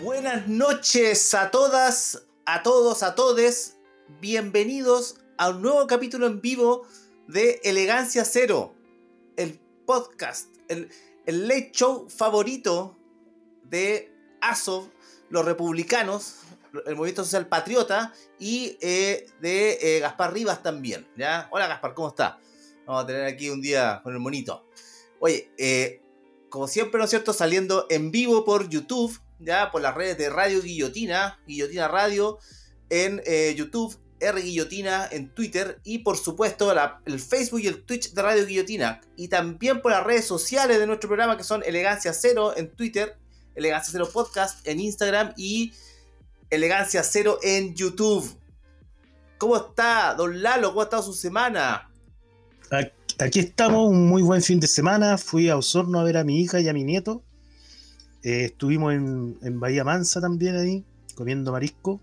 Buenas noches a todas, a todos, a todes. Bienvenidos a un nuevo capítulo en vivo de Elegancia Cero, el podcast, el, el show favorito de ASOV, los republicanos, el Movimiento Social Patriota y eh, de eh, Gaspar Rivas también. ¿ya? Hola Gaspar, ¿cómo está? Vamos a tener aquí un día con el monito. Oye, eh, como siempre, ¿no es cierto? Saliendo en vivo por YouTube ya por las redes de Radio Guillotina, Guillotina Radio en eh, YouTube, R Guillotina en Twitter y por supuesto el Facebook y el Twitch de Radio Guillotina. Y también por las redes sociales de nuestro programa que son Elegancia Cero en Twitter, Elegancia Cero Podcast en Instagram y Elegancia Cero en YouTube. ¿Cómo está, don Lalo? ¿Cómo ha estado su semana? Aquí estamos, un muy buen fin de semana. Fui a Osorno a ver a mi hija y a mi nieto. Eh, estuvimos en, Bahía Mansa también ahí, comiendo marisco.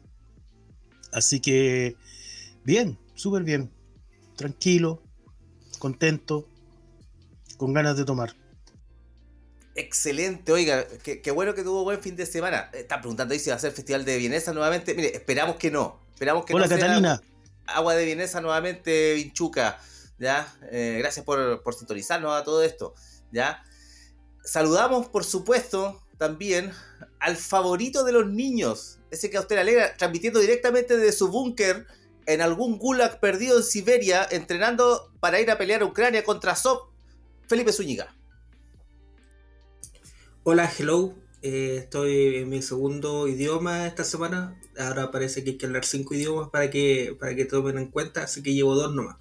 Así que, bien, súper bien. Tranquilo, contento, con ganas de tomar. Excelente, oiga, qué, bueno que tuvo buen fin de semana. Está preguntando ahí si va a ser Festival de Vienesa nuevamente. Mire, esperamos que no. Esperamos que Hola, Catalina. agua de Vienesa nuevamente, Vinchuca. ¿Ya? Eh, gracias por, por sintonizarnos a todo esto. ¿Ya? Saludamos, por supuesto, también al favorito de los niños, ese que a usted le alegra, transmitiendo directamente desde su búnker en algún gulag perdido en Siberia, entrenando para ir a pelear a Ucrania contra Sop, Felipe Zúñiga. Hola, hello. Eh, estoy en mi segundo idioma esta semana. Ahora parece que hay que hablar cinco idiomas para que, para que tomen en cuenta, así que llevo dos nomás.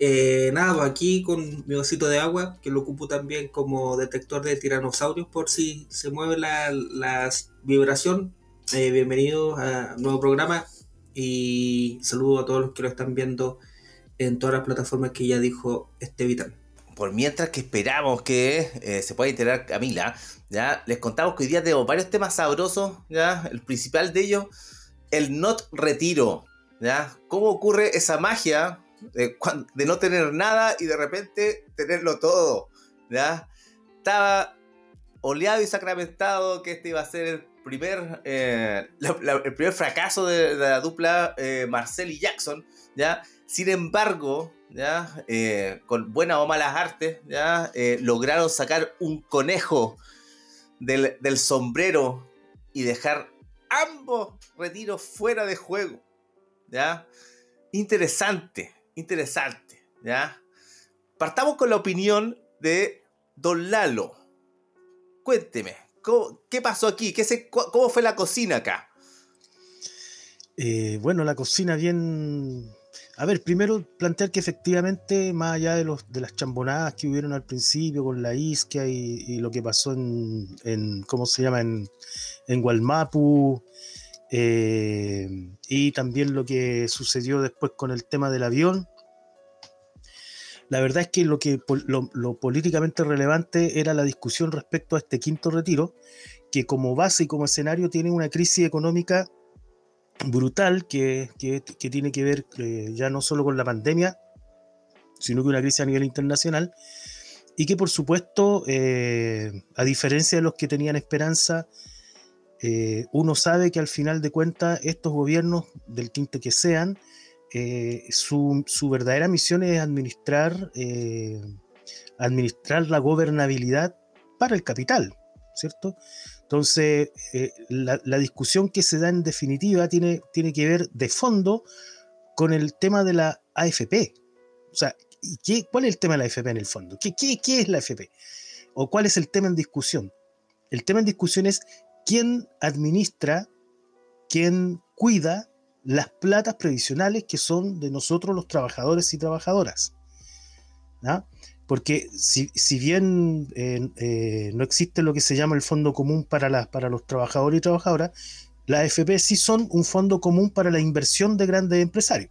Eh, nada, pues aquí con mi vasito de agua, que lo ocupo también como detector de tiranosaurios por si se mueve la, vibración. Eh, bienvenidos a nuevo programa y saludo a todos los que lo están viendo en todas las plataformas que ya dijo Estevitan. Por mientras que esperamos que eh, se pueda integrar Camila, ya les contamos que hoy día tengo varios temas sabrosos, ya el principal de ellos, el not retiro, ya cómo ocurre esa magia de, no tener nada y de repente tenerlo todo. ¿ya? Estaba oleado y sacramentado que este iba a ser el primer, eh, el primer fracaso de, la dupla eh, Marcel y Jackson. ¿ya? Sin embargo, ¿ya? Eh, con buenas o malas artes, ¿ya? lograron sacar un conejo del, del sombrero y dejar ambos retiros fuera de juego. ¿ya? Interesante, interesante, ¿ya? Partamos con la opinión de Don Lalo. Cuénteme, ¿qué pasó aquí? ¿Qué se, ¿Cómo fue la cocina acá? Eh, bueno, la cocina bien... A ver, primero plantear que efectivamente, más allá de, los, de las chambonadas que hubieron al principio con la isquia y, lo que pasó en, ¿cómo se llama?, en, en Gualmapu, eh, y también lo que sucedió después con el tema del avión. La verdad es que lo, que, lo, políticamente relevante era la discusión respecto a este quinto retiro, que como base y como escenario tiene una crisis económica brutal que, tiene que ver eh, ya no solo con la pandemia, sino que una crisis a nivel internacional, y que por supuesto, eh, a diferencia de los que tenían esperanza, eh, uno sabe que al final de cuentas estos gobiernos, del tinte que sean, eh, su, verdadera misión es administrar, eh, administrar la gobernabilidad para el capital, ¿cierto? Entonces, la, discusión que se da en definitiva tiene, tiene que ver de fondo con el tema de la AFP. O sea, ¿qué, ¿cuál es el tema de la AFP en el fondo? ¿Qué, qué, qué es la AFP? ¿O cuál es el tema en discusión? El tema en discusión es quién administra, quién cuida las platas previsionales que son de nosotros los trabajadores y trabajadoras. porque si, si bien eh, eh, no existe lo que se llama el fondo común para, para los trabajadores y trabajadoras, las AFP sí son un fondo común para la inversión de grandes empresarios.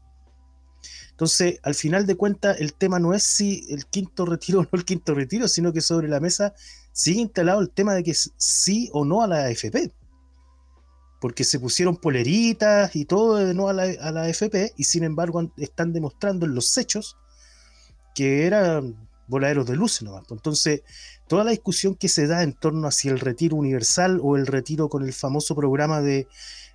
Entonces, al final de cuentas, el tema no es si el quinto retiro o no el quinto retiro, sino que sobre la mesa sigue instalado el tema de que sí o no a la AFP. Porque se pusieron poleritas y todo de no a la, a la AFP, y sin embargo están demostrando en los hechos que eran voladeros de luces nomás. Entonces, toda la discusión que se da en torno hacia el retiro universal o el retiro con el famoso programa de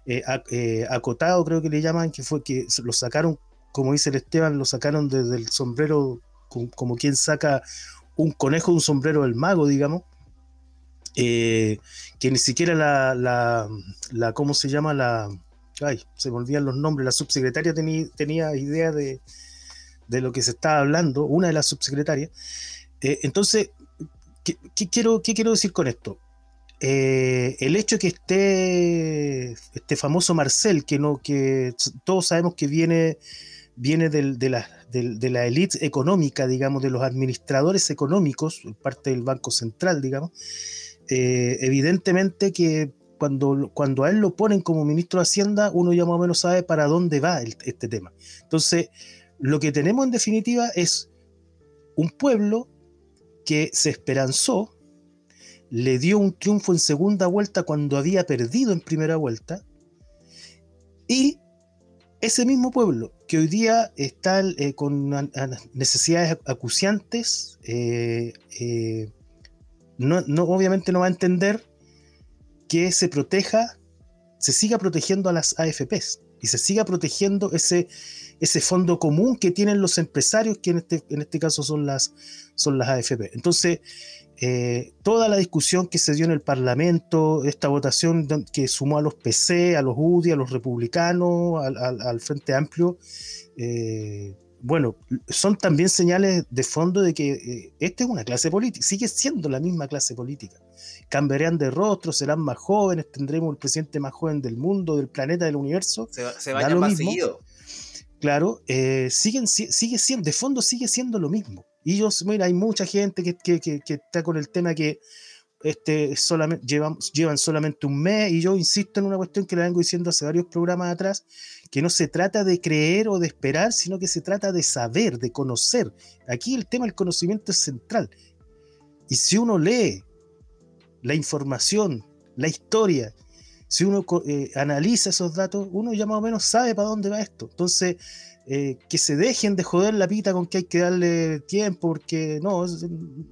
eh, eh, acotado, creo que le llaman, que fue que lo sacaron, como dice el Esteban, lo sacaron desde el sombrero, como, quien saca un conejo de un sombrero del mago, digamos. Eh, que ni siquiera la, la, ¿cómo se llama? La, ay, se me olvidan los nombres, la subsecretaria tenía, tenía idea de, de lo que se estaba hablando, una de las subsecretarias. Eh, entonces, ¿qué, quiero, ¿qué quiero decir con esto? Eh, el hecho que esté este famoso Marcel, que no, que todos sabemos que viene, viene de, la, de, la élite económica, digamos, de los administradores económicos, parte del Banco Central, digamos, eh, evidentemente que cuando, cuando a él lo ponen como ministro de Hacienda, uno ya más o menos sabe para dónde va este tema. Entonces, lo que tenemos en definitiva es un pueblo que se esperanzó, le dio un triunfo en segunda vuelta cuando había perdido en primera vuelta, y ese mismo pueblo que hoy día está eh, con necesidades acuciantes, eh, eh, no, obviamente no va a entender que se proteja, se siga protegiendo a las AFPs y se siga protegiendo ese, ese fondo común que tienen los empresarios, que en este, en este caso son las, son las AFP. Entonces, eh, toda la discusión que se dio en el Parlamento, esta votación que sumó a los PC, a los UDI, a los republicanos, al, Frente Amplio, eh, bueno, son también señales de fondo de que eh, esta es una clase política, sigue siendo la misma clase política. Cambiarán de rostro, serán más jóvenes, tendremos el presidente más joven del mundo, del planeta, del universo. Se, se vayan más seguido claro, siguen, sigue siendo, de fondo sigue siendo lo mismo. Y yo, mira, hay mucha gente que, está con el tema que este, solamente, llevan, llevan solamente un mes, y yo insisto en una cuestión que le vengo diciendo hace varios programas atrás, que no se trata de creer o de esperar, sino que se trata de saber, de conocer. Aquí el tema del conocimiento es central. Y si uno lee la información, la historia, si uno eh, analiza esos datos, uno ya más o menos sabe para dónde va esto. Entonces, eh, que se dejen de joder la pita con que hay que darle tiempo, porque no,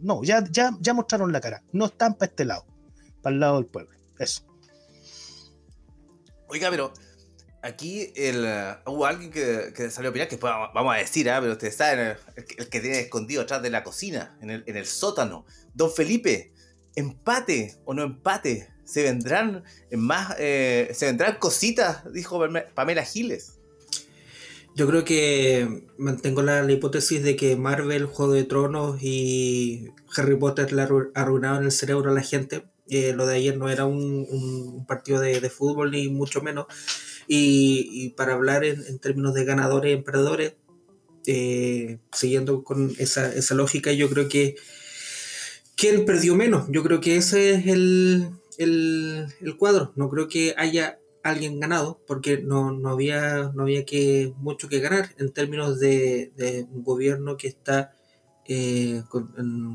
no, ya, ya, ya mostraron la cara. No están para este lado, para el lado del pueblo. Eso. Oiga, pero aquí el, uh, hubo alguien que, salió a opinar, que vamos a decir, ¿ah? pero ustedes saben, el, que tiene escondido atrás de la cocina, en el, en el sótano. Don Felipe, empate o no empate, se vendrán más, eh, se vendrán cositas, dijo Pamela Giles. Yo creo que mantengo la, hipótesis de que Marvel, Juego de Tronos y Harry Potter le arruinaron el cerebro a la gente. Eh, lo de ayer no era un, partido de, fútbol, ni mucho menos. Y, para hablar en, términos de ganadores y emprendedores, eh, siguiendo con esa, lógica, yo creo que ¿quién perdió menos? Yo creo que ese es el, cuadro. No creo que haya alguien ganado, porque no, había, no había que, mucho que ganar en términos de, un gobierno que está, eh,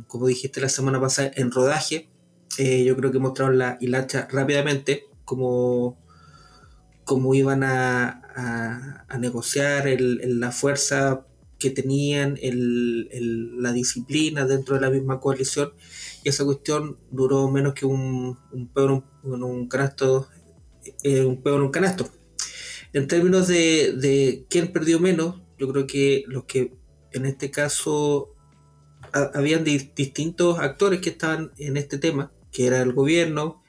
como dijiste la semana pasada, en rodaje. Eh, yo creo que mostraron la hilacha rápidamente, como, como iban a, a, negociar la fuerza que tenían, la disciplina dentro de la misma coalición y esa cuestión duró menos que un, un en un canasto, un peor en un canasto. En términos de, de, quién perdió menos, yo creo que los que en este caso habían distintos actores que estaban en este tema, que era el gobierno,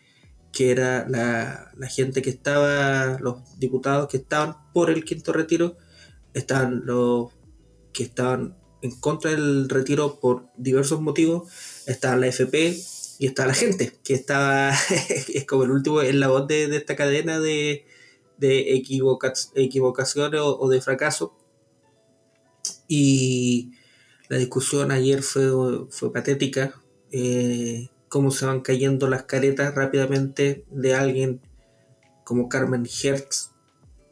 que era la, la, gente que estaba, los diputados que estaban por el quinto retiro, estaban los que estaban en contra del retiro por diversos motivos, está la FP y está la gente, que estaba, es como el último en la voz de, esta cadena de, de equivocaciones o, de fracaso. Y La discusión ayer fue, fue patética. Eh, cómo se van cayendo las caretas rápidamente de alguien como Carmen Hertz,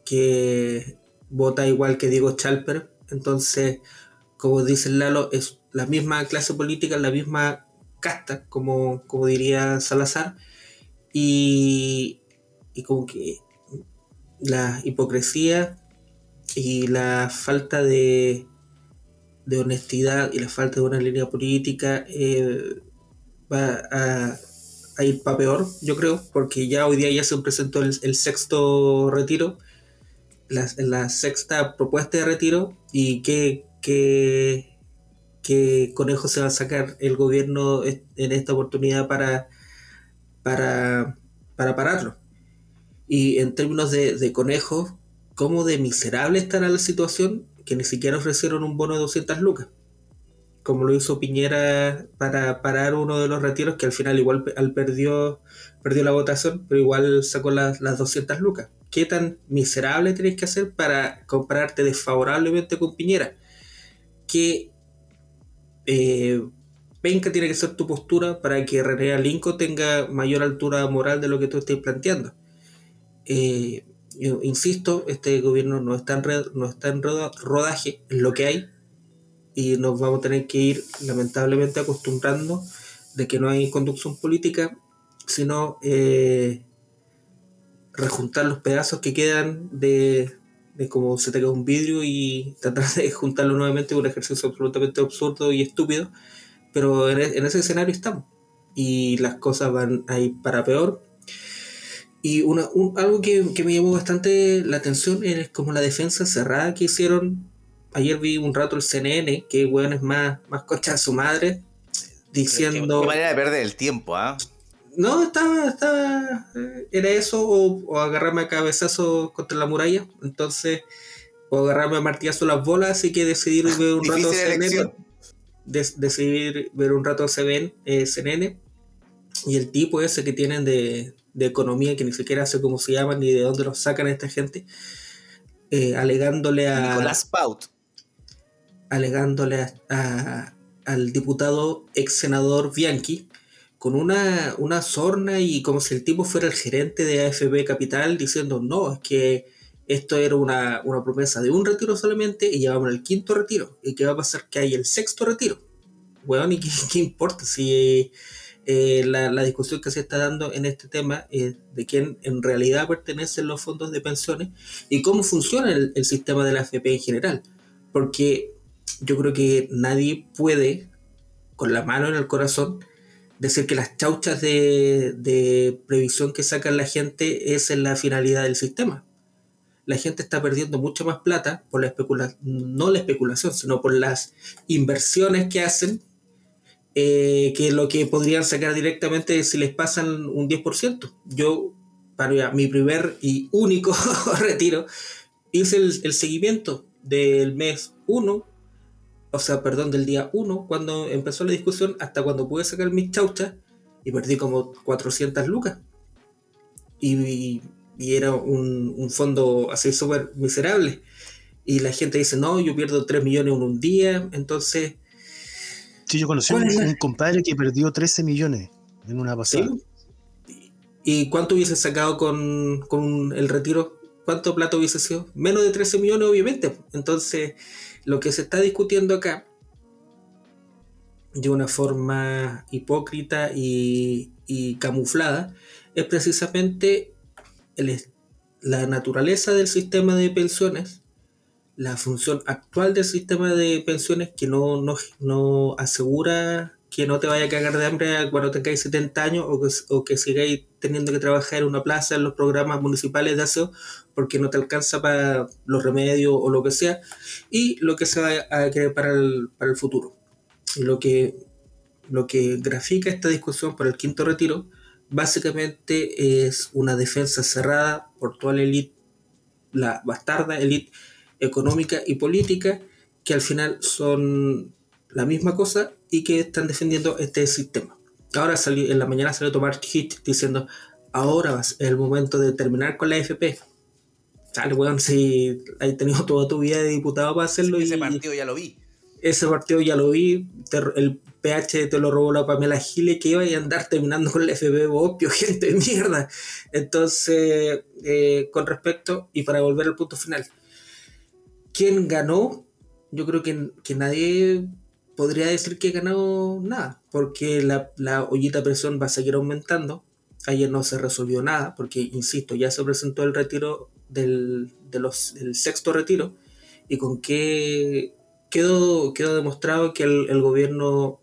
que vota igual que Diego Chalper. Entonces, como dice Lalo, es la misma clase política, la misma casta, como, como diría Salazar, y, y como que la hipocresía y la falta de, de honestidad y la falta de una línea política eh, va a, ir para peor, yo creo, porque ya hoy día ya se presentó el, sexto retiro, la, sexta propuesta de retiro y qué, qué, conejo se va a sacar el gobierno en esta oportunidad para, para, para pararlo. Y en términos de, de conejo, ¿cómo de miserable estará la situación que ni siquiera ofrecieron un bono de 200 lucas? Como lo hizo Piñera para parar uno de los retiros, que al final igual al perdió, perdió la votación, pero igual sacó las, las 200 lucas. ¿Qué tan miserable tienes que hacer para comprarte desfavorablemente con Piñera? ¿Qué eh, penca tiene que ser tu postura para que René Lincoln tenga mayor altura moral de lo que tú estés planteando? Eh, insisto, este gobierno no está en, está en rodaje, es lo que hay, y nos vamos a tener que ir lamentablemente acostumbrando de que no hay conducción política, sino eh, rejuntar los pedazos que quedan de, de como se te cae un vidrio y tratar de juntarlo nuevamente un ejercicio absolutamente absurdo y estúpido, pero en, en ese escenario estamos y las cosas van a ir para peor y una, algo que, me llamó bastante la atención es como la defensa cerrada que hicieron. Ayer vi un rato el CNN, que weón es más, más cocha a su madre, diciendo. Qué manera de perder el tiempo, ¿ah? No, estaba, estaba. Eh, era eso, o, agarrarme a cabezazo contra la muralla. Entonces, o agarrarme a martillazo las bolas, así que decidí ver un rato CNN. decidir ver un rato CNN, eh, CNN. Y el tipo ese que tienen de, de economía que ni siquiera sé cómo se llaman ni de dónde los sacan esta gente, eh, alegándole a... Nicolás Paut. Alegándole a, al diputado ex senador Bianchi con una, una sorna y como si el tipo fuera el gerente de AFB Capital diciendo, no, es que esto era una, promesa de un retiro solamente y llevamos el quinto retiro. ¿Y qué va a pasar? Que hay el sexto retiro. Bueno, ¿y qué, importa si eh, la, discusión que se está dando en este tema es de quién en realidad pertenecen los fondos de pensiones y cómo funciona el, sistema de la AFP en general. Porque yo creo que nadie puede, con la mano en el corazón, decir que las chauchas de, previsión que sacan la gente es en la finalidad del sistema. La gente está perdiendo mucha más plata por la especulación, no la especulación, sino por las inversiones que hacen eh, que lo que podrían sacar directamente si les pasan un 10%. Yo, para mi primer y único retiro, hice el, seguimiento del mes 1, o sea, perdón, del día 1, cuando empezó la discusión, hasta cuando pude sacar mis chauchas, y perdí como 400 lucas. Y, y, era un, un, fondo así súper miserable. Y la gente dice, no, yo pierdo 3 millones en un día, entonces Sí, yo conocí un, un, compadre que perdió 13 millones en una pasada. ¿Y cuánto hubiese sacado con, el retiro? ¿Cuánto plato hubiese sido? Menos de 13 millones, obviamente. Entonces, lo que se está discutiendo acá, de una forma hipócrita y, camuflada, es precisamente la naturaleza del sistema de pensiones la función actual del sistema de pensiones que no, no, asegura que no te vaya a cagar de hambre cuando tengáis 70 años o que, o que sigáis teniendo que trabajar en una plaza en los programas municipales de aseo porque no te alcanza para los remedios o lo que sea y lo que se va a querer para el, para el futuro. Y lo que, lo que grafica esta discusión por el quinto retiro básicamente es una defensa cerrada por toda la élite, la bastarda élite económica y política que al final son la misma cosa y que están defendiendo este sistema. Ahora salió, en la mañana salió a tomar hit diciendo, ahora es el momento de terminar con la FP. Sale, weón, si hay tenido toda tu vida de diputado para hacerlo. Ese partido ya lo vi. ese partido ya lo vi, el PH te lo robó la Pamela Gile que iba a andar terminando con el FB Opio, gente de mierda. Entonces, eh, con respecto, y para volver al punto final, ¿quién ganó? Yo creo que, que nadie podría decir que ganó nada, porque la, la ollita presión va a seguir aumentando. Ayer no se resolvió nada, porque, insisto, ya se presentó el retiro del, de los, sexto retiro, y con qué quedó, quedó demostrado que el, gobierno,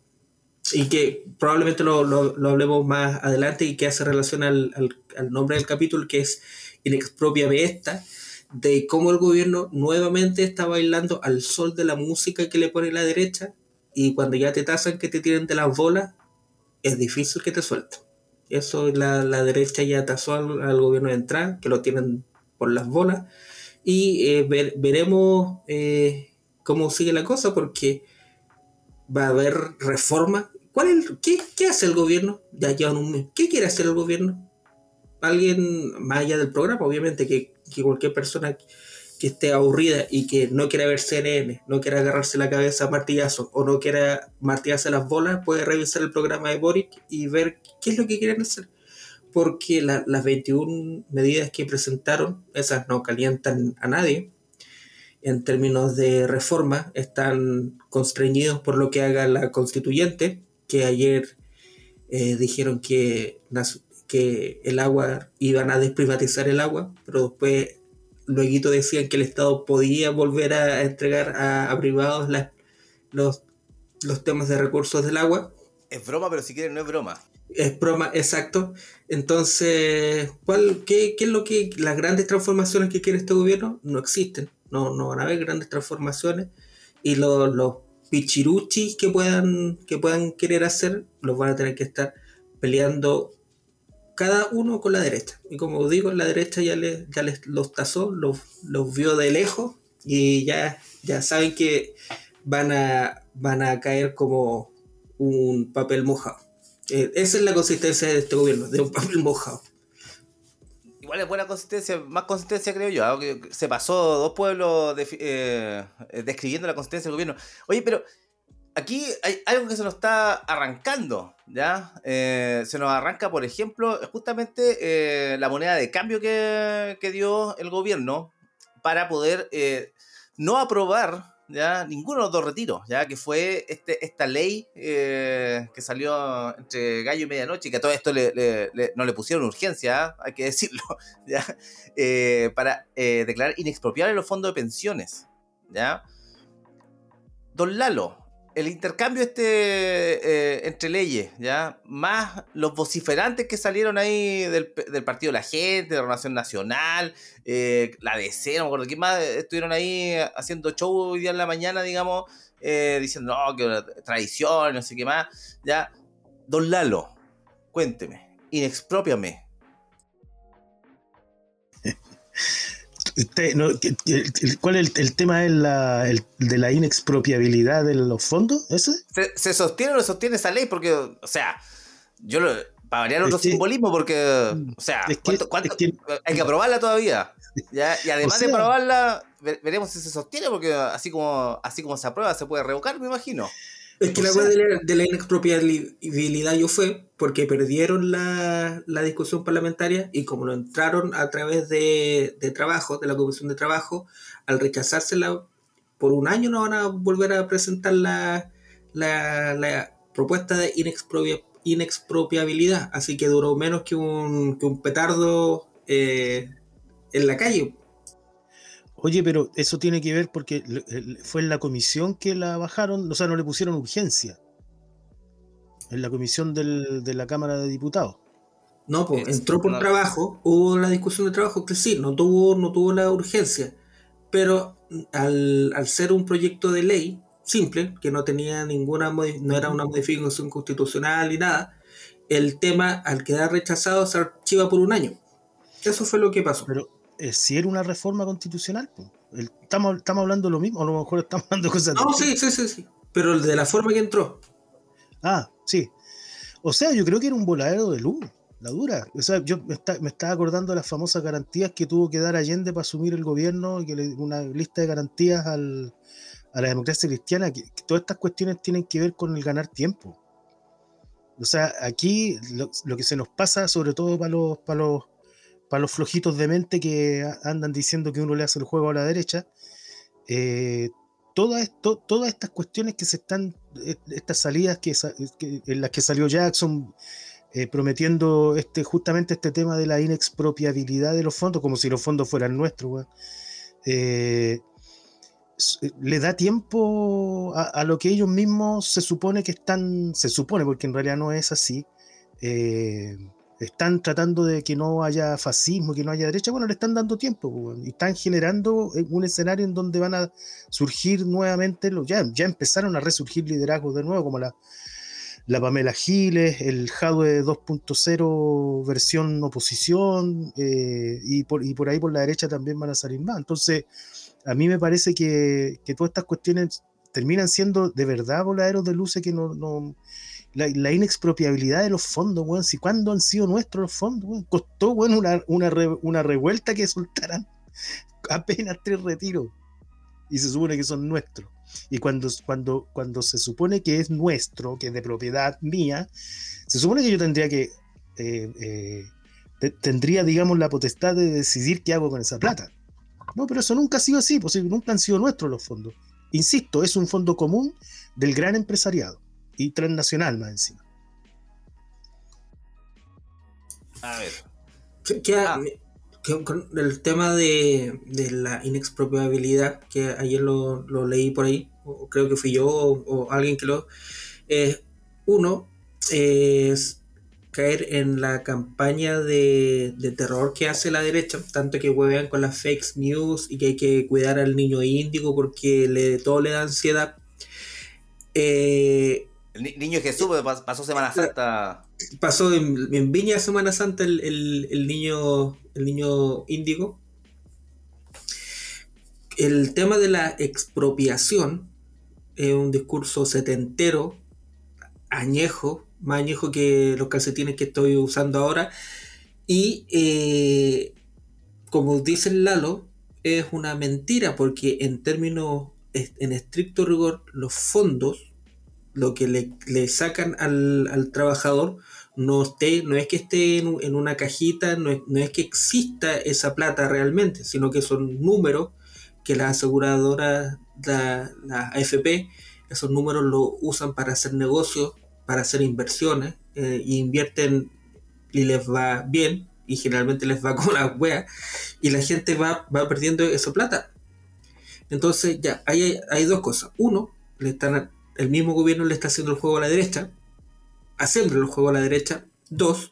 y que probablemente lo, lo, hablemos más adelante y que hace relación al, al, nombre del capítulo, que es Inexpropia esta, de cómo el gobierno nuevamente está bailando al sol de la música que le pone la derecha y cuando ya te tasan que te tiren de las bolas, es difícil que te suelten. Eso la, la derecha ya tasó al, gobierno de entrar, que lo tienen por las bolas. Y eh, veremos eh, cómo sigue la cosa, porque va a haber reforma. ¿Cuál qué, qué, hace el gobierno? Ya llevan. ¿Qué quiere hacer el gobierno? Alguien, más allá del programa, obviamente, que cualquier persona que esté aburrida y que no quiera ver CNN, no quiera agarrarse la cabeza a martillazo o no quiera martillarse las bolas, puede revisar el programa de Boric y ver qué es lo que quieren hacer. Porque las 21 medidas que presentaron, esas no calientan a nadie. En términos de reforma, están constreñidos por lo que haga la constituyente, que ayer eh, dijeron que, que el agua, iban a desprivatizar el agua, pero después luego decían que el Estado podía volver a entregar a, privados los, los temas de recursos del agua. Es broma, pero si quieren no es broma. Es broma, exacto. Entonces, ¿cuál, qué, es lo que las grandes transformaciones que quiere este gobierno? No existen. No, no van a haber grandes transformaciones. Y los, los pichiruchis que puedan, que puedan querer hacer, los van a tener que estar peleando cada uno con la derecha. Y como digo, la derecha ya, les, ya les los tasó, los, los vio de lejos y ya, ya saben que van a, van a caer como un papel mojado. Eh, esa es la consistencia de este gobierno, de un papel mojado. Igual es buena consistencia, más consistencia creo yo. Se pasó dos pueblos eh, describiendo la consistencia del gobierno. Oye, pero aquí hay algo que se nos está arrancando, ¿ya? Eh, se nos arranca, por ejemplo, justamente eh, la moneda de cambio que, dio el gobierno para poder eh, no aprobar ya ninguno de los dos retiros, ya que fue este, esta ley que salió entre gallo y medianoche que a todo esto no le pusieron urgencia, hay que decirlo, ¿ya? para declarar inexpropiables los fondos de pensiones. ¿ya? Don Lalo, el intercambio este eh, entre leyes, ¿ya? Más los vociferantes que salieron ahí del, Partido la Gente, de la Nación Nacional, eh, la DC, no me acuerdo quién más, estuvieron ahí haciendo show hoy día en la mañana, digamos, eh, diciendo, no, que tradición, no sé qué más, ¿ya? Don Lalo, cuénteme, inexpropiame. ¿Cuál es el, tema de la, de la inexpropiabilidad de los fondos? ¿Ese? ¿Se, sostiene o no sostiene esa ley? Porque, o sea, yo lo, para variar otro simbolismo, porque, o sea, hay que aprobarla todavía. Y además de aprobarla, veremos si se sostiene, porque así como, así como se aprueba, se puede revocar, me imagino. Es que la web de, la, inexpropiabilidad yo fue porque perdieron la, discusión parlamentaria y como lo entraron a través de, trabajo, de la Comisión de Trabajo, al rechazársela por un año no van a volver a presentar la, propuesta de inexpropiabilidad. Así que duró menos que un, que un petardo eh, en la calle. Oye, pero eso tiene que ver porque fue en la comisión que la bajaron, o sea, no le pusieron urgencia. En la comisión de la Cámara de Diputados. No, pues entró por trabajo, hubo la discusión de trabajo que sí, no tuvo, no tuvo la urgencia. Pero al, ser un proyecto de ley simple, que no tenía ninguna, no era una modificación constitucional ni nada, el tema al quedar rechazado se archiva por un año. Eso fue lo que pasó. Pero, eh, si era una reforma constitucional. estamos, estamos hablando de lo mismo, a lo mejor estamos hablando de cosas. No, sí, sí, sí, sí. Pero de la forma que entró. Ah, sí. O sea, yo creo que era un voladero de luz, la dura. O sea, yo me, estaba acordando de las famosas garantías que tuvo que dar Allende para asumir el gobierno, que le, una lista de garantías al, a la democracia cristiana, que, todas estas cuestiones tienen que ver con el ganar tiempo. O sea, aquí lo, que se nos pasa, sobre todo para los, para los, para los flojitos de mente que andan diciendo que uno le hace el juego a la derecha, eh, esto, todas estas cuestiones que se están, eh, estas salidas que, en las que salió Jackson eh, prometiendo este, justamente este tema de la inexpropiabilidad de los fondos, como si los fondos fueran nuestros, eh, le da tiempo a, lo que ellos mismos se supone que están, se supone, porque en realidad no es así, están tratando de que no haya fascismo, que no haya derecha, bueno, le están dando tiempo y están generando eh, un escenario en donde van a surgir nuevamente, ya, ya empezaron a resurgir liderazgos de nuevo, como la, la Pamela Giles, el Jadwe 2.0 versión oposición, eh, y, por, y por ahí por la derecha también van a salir más. Entonces, a mí me parece que, que todas estas cuestiones terminan siendo de verdad voladeros de luces que no la, inexpropiabilidad de los fondos, weón. Si cuándo han sido nuestros los fondos, weón. Costó, weón, una, una, revuelta que soltaran apenas tres retiros. Y se supone que son nuestros. Y cuando, cuando, cuando se supone que es nuestro, que es de propiedad mía, se supone que yo tendría que. Eh, eh, tendría, digamos, la potestad de decidir qué hago con esa plata. No, pero eso nunca ha sido así, pues nunca han sido nuestros los fondos. Insisto, es un fondo común del gran empresariado y transnacional más encima. A ver. Ah. con el tema de, la inexpropiabilidad, que ayer lo, leí por ahí, o creo que fui yo o, alguien que lo... Eh, uno es caer en la campaña de, terror que hace la derecha, tanto que huevean con las fake news y que hay que cuidar al niño índigo porque le, todo le da ansiedad. Eh, el niño Jesús pasó Semana Santa. Pasó en, Viña Semana Santa el, niño el niño índigo. El tema de la expropiación es un discurso setentero, añejo, más añejo que los calcetines que estoy usando ahora. Y eh, como dice Lalo, es una mentira porque en términos, en estricto rigor, los fondos lo que le, sacan al, trabajador no, esté, no es que esté en, una cajita, no es, que exista esa plata realmente, sino que son números que las aseguradoras, la, la AFP, esos números lo usan para hacer negocios, para hacer inversiones, e invierten y les va bien, y generalmente les va con la wea, y la gente va, va perdiendo esa plata. Entonces, ya, hay, hay dos cosas. Uno, le están el mismo gobierno le está haciendo el juego a la derecha, haciendo el juego a la derecha. Dos,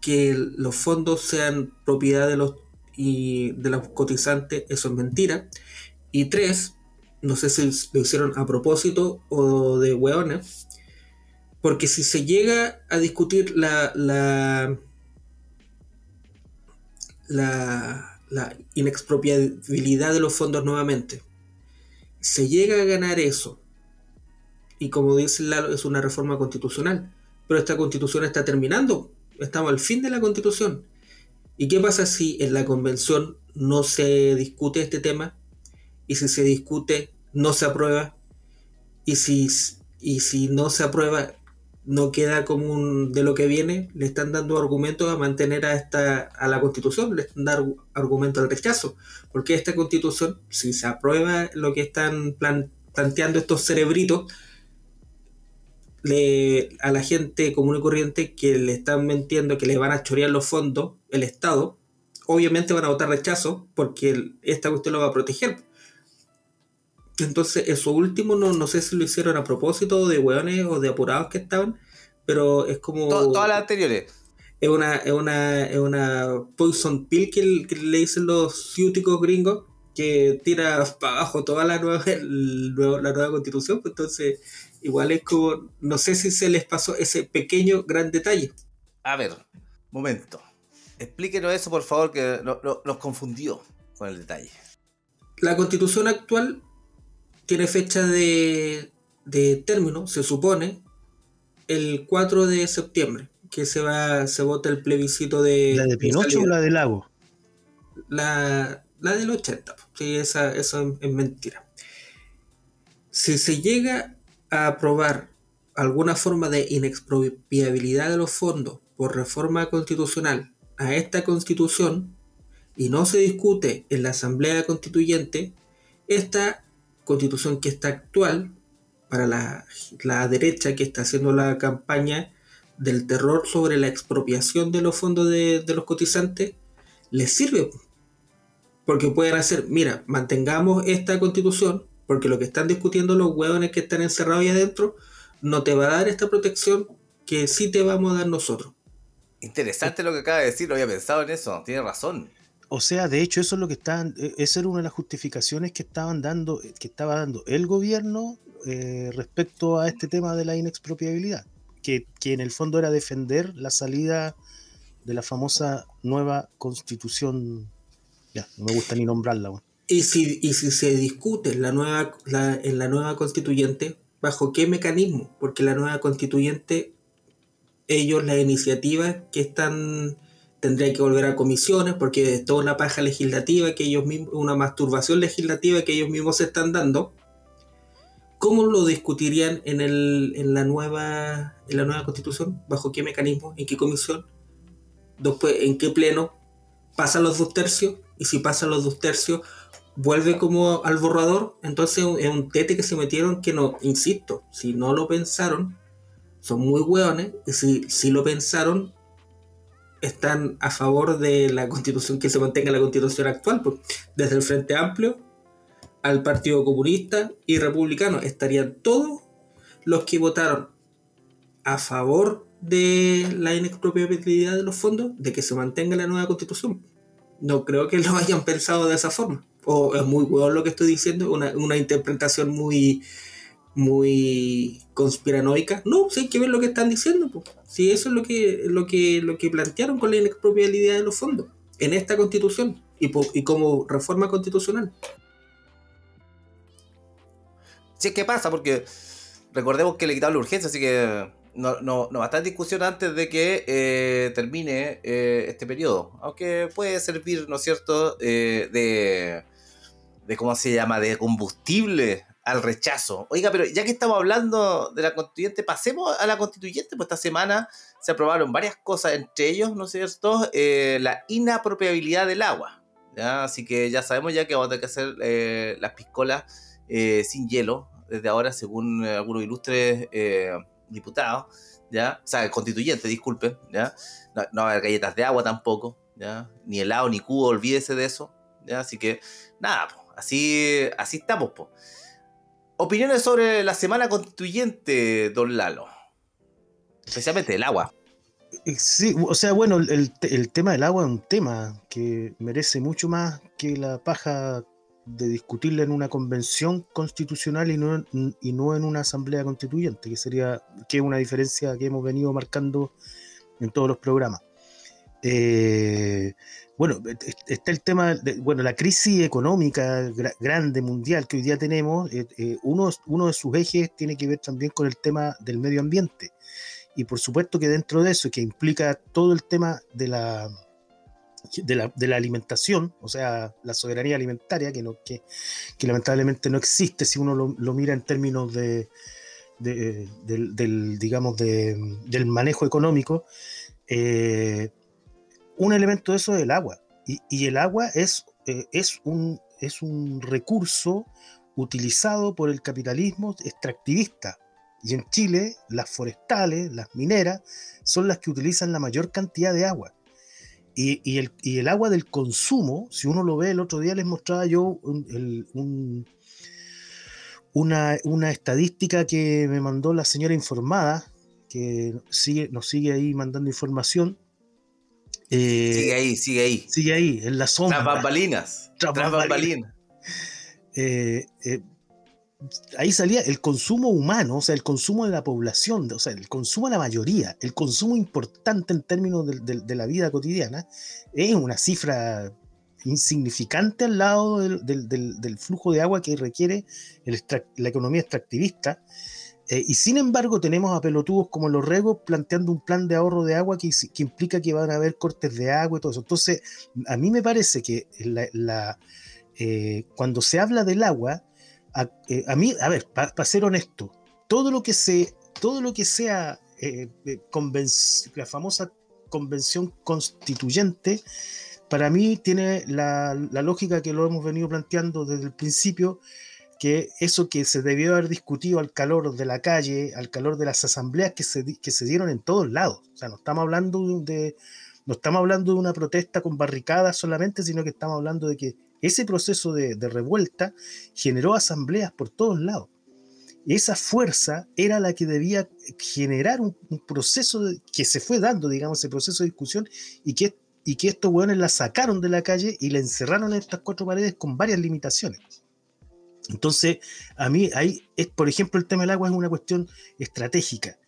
que los fondos sean propiedad de los, y de los cotizantes, eso es mentira. Y tres, no sé si lo hicieron a propósito o de hueones, porque si se llega a discutir la, la, la, la inexpropiabilidad de los fondos nuevamente, se llega a ganar eso y como dice Lalo, es una reforma constitucional. Pero esta constitución está terminando. Estamos al fin de la constitución. ¿Y qué pasa si en la convención no se discute este tema? Y si se discute, no se aprueba. Y si, y si no se aprueba, no queda como un de lo que viene, le están dando argumentos a mantener a esta a la constitución, le están dando argumentos al rechazo, porque esta constitución, si se aprueba lo que están planteando estos cerebritos, a la gente común y corriente que le están mintiendo que le van a chorear los fondos, el Estado, obviamente van a votar rechazo porque esta cuestión lo va a proteger. Entonces, eso último no, no sé si lo hicieron a propósito de hueones o de apurados que estaban, pero es como. todas las anteriores. Es una, es una, es una poison pill que, que le dicen los ciúticos gringos que tira para abajo toda la nueva, la nueva constitución, pues entonces igual es como, no sé si se les pasó ese pequeño gran detalle. A ver, momento. Explíquenos eso, por favor, que nos confundió con el detalle. La constitución actual tiene fecha de, de término, se supone, el 4 de septiembre, que se va se vota el plebiscito de... ¿La de Pinocho o la de Lago? La, la del 80, sí, esa, eso es mentira. Si se llega a aprobar alguna forma de inexpropiabilidad de los fondos por reforma constitucional a esta constitución y no se discute en la Asamblea Constituyente, esta constitución que está actual, para la, derecha que está haciendo la campaña del terror sobre la expropiación de los fondos de, de los cotizantes, les sirve. Porque pueden hacer, mira, mantengamos esta constitución, porque lo que están discutiendo los hueones que están encerrados ahí adentro no te va a dar esta protección que sí te vamos a dar nosotros. Interesante lo que acaba de decir, no había pensado en eso, tiene razón. O sea, de hecho, eso es lo que estaban, e, esa era una de las justificaciones que estaban dando, que estaba dando el gobierno eh, respecto a este tema de la inexpropiabilidad, que, que, en el fondo era defender la salida de la famosa nueva constitución. Ya, no me gusta ni nombrarla. Y si, y si se discute la nueva, en la nueva constituyente, ¿bajo qué mecanismo? Porque la nueva constituyente, ellos, las iniciativas que están, tendrían que volver a comisiones, porque es toda una paja legislativa que ellos mismos, una masturbación legislativa que ellos mismos se están dando. ¿Cómo lo discutirían en, el, en, la nueva, en la nueva constitución? ¿Bajo qué mecanismo? ¿En qué comisión? Después, ¿en qué pleno? ¿Pasan los dos tercios? Y si pasan los dos tercios, vuelve como al borrador, entonces es un tete que se metieron que no, insisto, si no lo pensaron, son muy hueones, y si, si lo pensaron, están a favor de la constitución, que se mantenga la constitución actual, pues, desde el Frente Amplio al Partido Comunista y Republicano, estarían todos los que votaron a favor de la inexpropiabilidad de los fondos, de que se mantenga la nueva constitución. No creo que lo hayan pensado de esa forma o es muy bueno lo que estoy diciendo, una, una interpretación muy, muy conspiranoica. No, sí hay que ver lo que están diciendo. Si eso es lo que, lo, que, lo que plantearon con la inexpropiabilidad de los fondos en esta constitución y, y como reforma constitucional. Sí, ¿qué pasa? Porque recordemos que le quitaron la urgencia, así que no, no, no va a estar discusión antes de que eh, termine eh, este periodo. Aunque puede servir, ¿no es cierto?, eh, de de cómo se llama, de combustible al rechazo. Oiga, pero ya que estamos hablando de la constituyente, pasemos a la constituyente, pues esta semana se aprobaron varias cosas, entre ellos, ¿no es cierto?, eh, la inapropiabilidad del agua. ¿ya? Así que ya sabemos ya que vamos a tener que hacer eh, las piscolas eh, sin hielo, desde ahora, según algunos ilustres diputados, ¿ya? O sea, constituyente, disculpen, ¿ya? No, va a haber galletas de agua tampoco, ¿ya? Ni helado, ni cubo, olvídese de eso, ¿ya? Así que, nada, Así, así estamos, po. Opiniones sobre la semana constituyente, don Lalo. Especialmente el agua. Eh, sí, o sea, bueno, el, tema del agua es un tema que merece mucho más que la paja de discutirla en una convención constitucional y no, y no en una asamblea constituyente, que sería que es una diferencia que hemos venido marcando en todos los programas. Eh, bueno, está el tema, de, bueno, la crisis económica grande mundial que hoy día tenemos, eh, eh, uno, de sus ejes tiene que ver también con el tema del medio ambiente. Y por supuesto que dentro de eso, que implica todo el tema de la, de la, alimentación, o sea, la soberanía alimentaria, que, lamentablemente no existe si uno lo, mira en términos de, del, digamos, del manejo económico, un elemento de eso es el agua. Y, el agua es, eh, es, un, es un recurso utilizado por el capitalismo extractivista. Y en Chile, las forestales, las mineras, son las que utilizan la mayor cantidad de agua. Y, el, agua del consumo, si uno lo ve, el otro día les mostraba yo una, una, estadística que me mandó la señora informada, que sigue, nos sigue ahí mandando información, eh, sigue ahí, sigue ahí. Sigue ahí, en la sombra. Tras bambalinas. Tras bambalinas. Eh, eh, ahí salía el consumo humano, o sea, el consumo de la población, o sea, el consumo de la mayoría, el consumo importante en términos de, la vida cotidiana, es una cifra insignificante al lado del, flujo de agua que requiere la economía extractivista eh, y sin embargo tenemos a pelotudos como los regos planteando un plan de ahorro de agua que, implica que van a haber cortes de agua y todo eso. Entonces, a mí me parece que la, eh, cuando se habla del agua, a, eh, mí, a ver, para ser honesto, todo lo que, se, todo lo que sea eh, la famosa convención constituyente, para mí tiene la, la, lógica que lo hemos venido planteando desde el principio, que eso que se debió haber discutido al calor de la calle, al calor de las asambleas que se, que se dieron en todos lados. O sea, no estamos hablando de, no estamos hablando de una protesta con barricadas solamente, sino que estamos hablando de que ese proceso de, revuelta generó asambleas por todos lados. esa fuerza era la que debía generar un, proceso que se fue dando, digamos, ese proceso de discusión y que, y que estos hueones la sacaron de la calle y la encerraron en estas cuatro paredes con varias limitaciones. Entonces, a mí, ahí, es, por ejemplo, el tema del agua es una cuestión estratégica.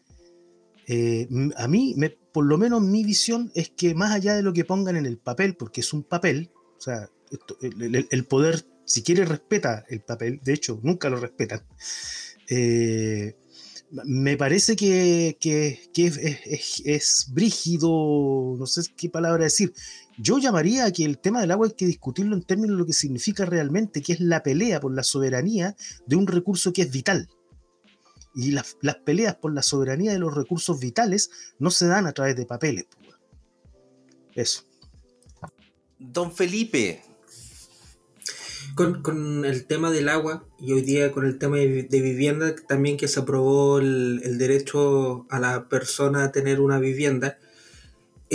Eh, a mí, me, por lo menos mi visión es que más allá de lo que pongan en el papel, porque es un papel, o sea, el, poder, si quiere, respeta el papel, de hecho, nunca lo respetan. Eh, me parece que, es, brígido, no sé qué palabra decir. Yo llamaría a que el tema del agua hay que discutirlo en términos de lo que significa realmente, que es la pelea por la soberanía de un recurso que es vital. Y las, peleas por la soberanía de los recursos vitales no se dan a través de papeles. Eso. Don Felipe. Con, el tema del agua y hoy día con el tema de, vivienda, también que se aprobó el, derecho a la persona a tener una vivienda,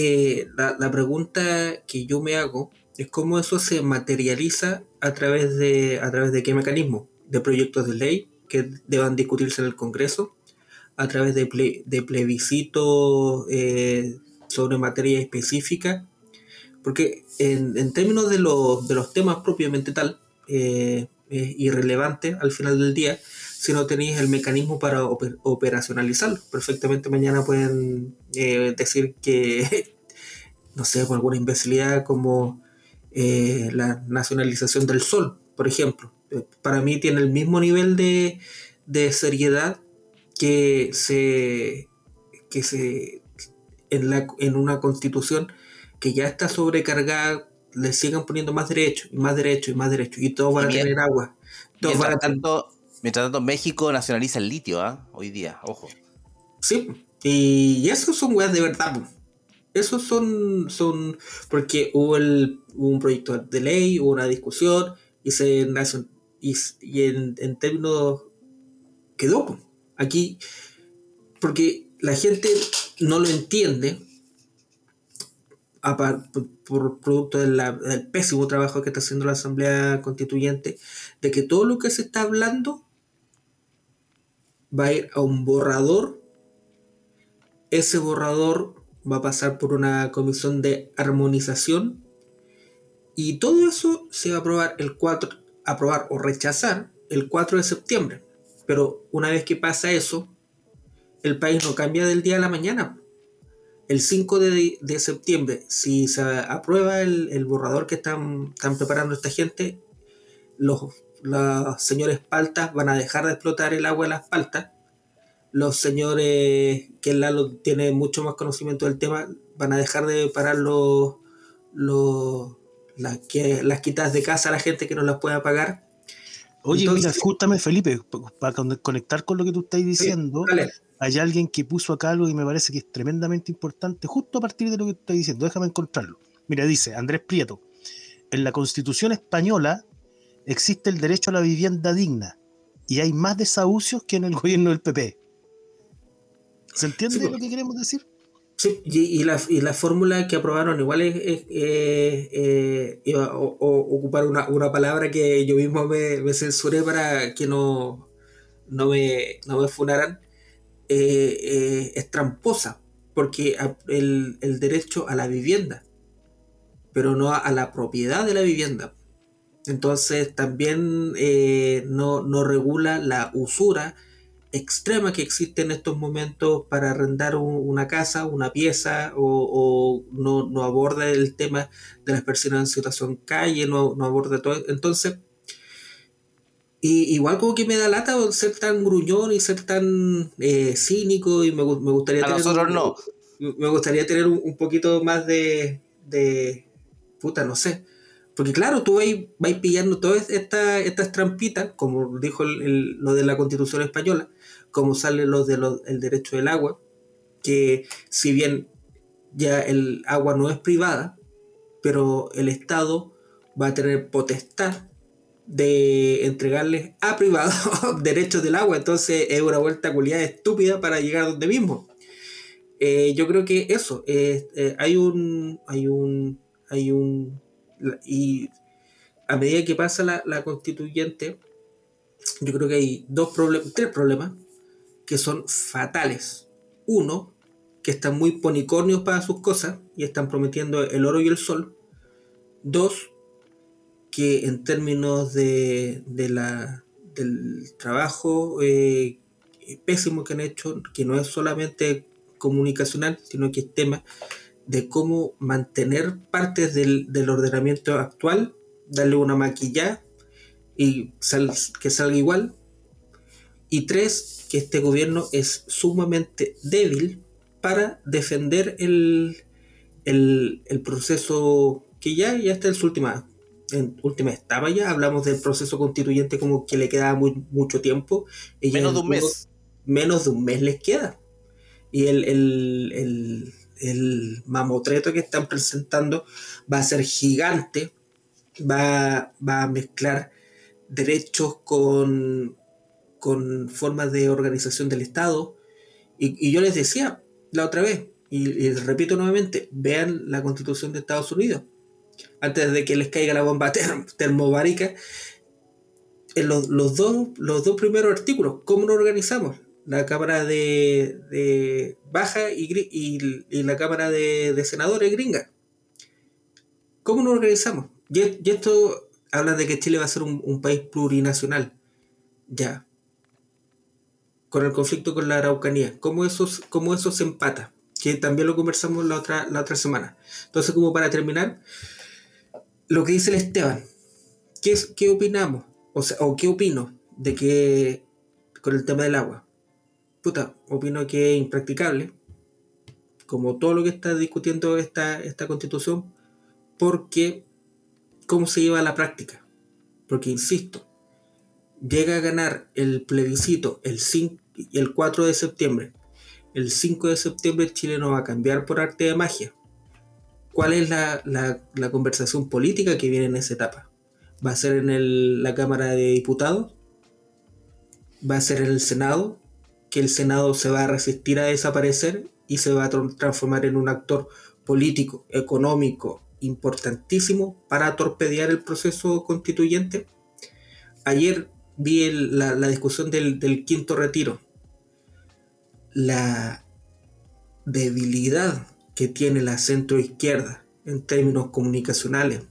eh, la, pregunta que yo me hago es cómo eso se materializa a través de, a través de qué mecanismo, de proyectos de ley, que deban discutirse en el Congreso a través de, de plebiscitos eh, sobre materia específica, porque en, términos de, los temas propiamente tal, eh, es irrelevante al final del día si no tenéis el mecanismo para operacionalizarlo. Perfectamente mañana pueden eh, decir que, no sé, por alguna imbecilidad como la nacionalización del sol, por ejemplo para mí tiene el mismo nivel de, seriedad que se, que se en, la, en una constitución que ya está sobrecargada, le sigan poniendo más derechos y más derechos y más derechos y todos van a tener agua. mientras, tanto, mientras tanto, México nacionaliza el litio, ¿ah? Hoy día, ojo. Sí, y esos son weas de verdad. Esos son, son porque hubo, el, hubo un proyecto de ley, hubo una discusión y se y, en, términos quedó aquí porque la gente no lo entiende por, producto del pésimo trabajo que está haciendo la Asamblea Constituyente, de que todo lo que se está hablando va a ir a un borrador, ese borrador va a pasar por una comisión de armonización y todo eso se va a aprobar el 4, aprobar o rechazar el 4 de septiembre. Pero una vez que pasa eso, el país no cambia del día a la mañana. El 5 de, septiembre, si se aprueba el, borrador que están, están, preparando esta gente, los, los señores paltas van a dejar de explotar el agua de las paltas. Los señores que Lalo tiene mucho más conocimiento del tema van a dejar de parar los, los, las, que, las quitas de casa a la gente que no las pueda pagar. Oye, mira, justamente Felipe, para conectar con lo que tú estás diciendo, hay alguien que puso acá algo y me parece que es tremendamente importante, justo a partir de lo que tú estás diciendo, déjame encontrarlo. Mira, dice Andrés Prieto, en la constitución española existe el derecho a la vivienda digna y hay más desahucios que en el gobierno del PP. ¿Se entiende lo que queremos decir? Sí, y, la, y la fórmula que aprobaron igual es, eh, iba ocupar una, una, palabra que yo mismo me, censuré para que no, no, me, no me funaran. Eh, eh, es tramposa, porque el, el, derecho a la vivienda, pero no a, la propiedad de la vivienda. Entonces también no, no regula la usura extrema que existe en estos momentos para arrendar una casa, una pieza, o, no, aborda el tema de las personas en situación calle, no, aborda todo. Entonces, y, igual como que me da lata ser tan gruñón y ser tan eh, cínico y me, gustaría... tener nosotros no. Me gustaría tener un, poquito más de, de... Puta, no sé Porque claro, tú vais, pillando todas estas trampitas, como dijo lo de la constitución española, como sale lo del el derecho del agua, que si bien ya el agua no es privada, pero el Estado va a tener potestad de entregarles a privados derechos del agua. Entonces es una vuelta culiada estúpida para llegar donde mismo. Eh, yo creo que eso, eh, hay un. Hay un. Hay un. Y a medida que pasa la, la constituyente, yo creo que hay dos problemas, tres problemas que son fatales. Uno, que están muy ponicornios para sus cosas y están prometiendo el oro y el sol. Dos, que en términos de, la, del trabajo eh, pésimo que han hecho, que no es solamente comunicacional, sino que es tema de cómo mantener partes del, ordenamiento actual, darle una maquilla y que salga igual. Y tres, que este gobierno es sumamente débil para defender el, el, proceso que ya, ya está en su última, en última etapa ya. Hablamos del proceso constituyente como que le quedaba muy, mucho tiempo. menos de un mes. Menos de un mes les queda. Y el, el, el, mamotreto que están presentando va a ser gigante. Va, va a mezclar derechos con, con formas de organización del Estado. Y, yo les decía, la otra vez, y, repito nuevamente, vean la constitución de Estados Unidos. Antes de que les caiga la bomba termobárica, en los, dos, los dos primeros artículos, ¿cómo nos organizamos? La Cámara de, Baja y, la Cámara de, Senadores gringa. ¿Cómo nos organizamos? Y, esto habla de que Chile va a ser un, país plurinacional. Ya, con el conflicto con la Araucanía, cómo eso, cómo eso se empata, que también lo conversamos la otra, la otra semana. Entonces, como para terminar, lo que dice el Esteban, ¿qué, qué opinamos? O, o qué opino de que con el tema del agua. Opino que es impracticable, como todo lo que está discutiendo esta, esta constitución, porque cómo se lleva a la práctica. Porque, insisto, llega a ganar el plebiscito el, 5, el 4 de septiembre, el 5 de septiembre Chile no va a cambiar por arte de magia. ¿Cuál es la, conversación política que viene en esa etapa? ¿Va a ser en la Cámara de Diputados? ¿Va a ser en el Senado? ¿Que el Senado se va a resistir a desaparecer y se va a transformar en un actor político, económico, importantísimo para torpedear el proceso constituyente? Ayer vi la, discusión del, quinto retiro. La debilidad que tiene la centro izquierda en términos comunicacionales,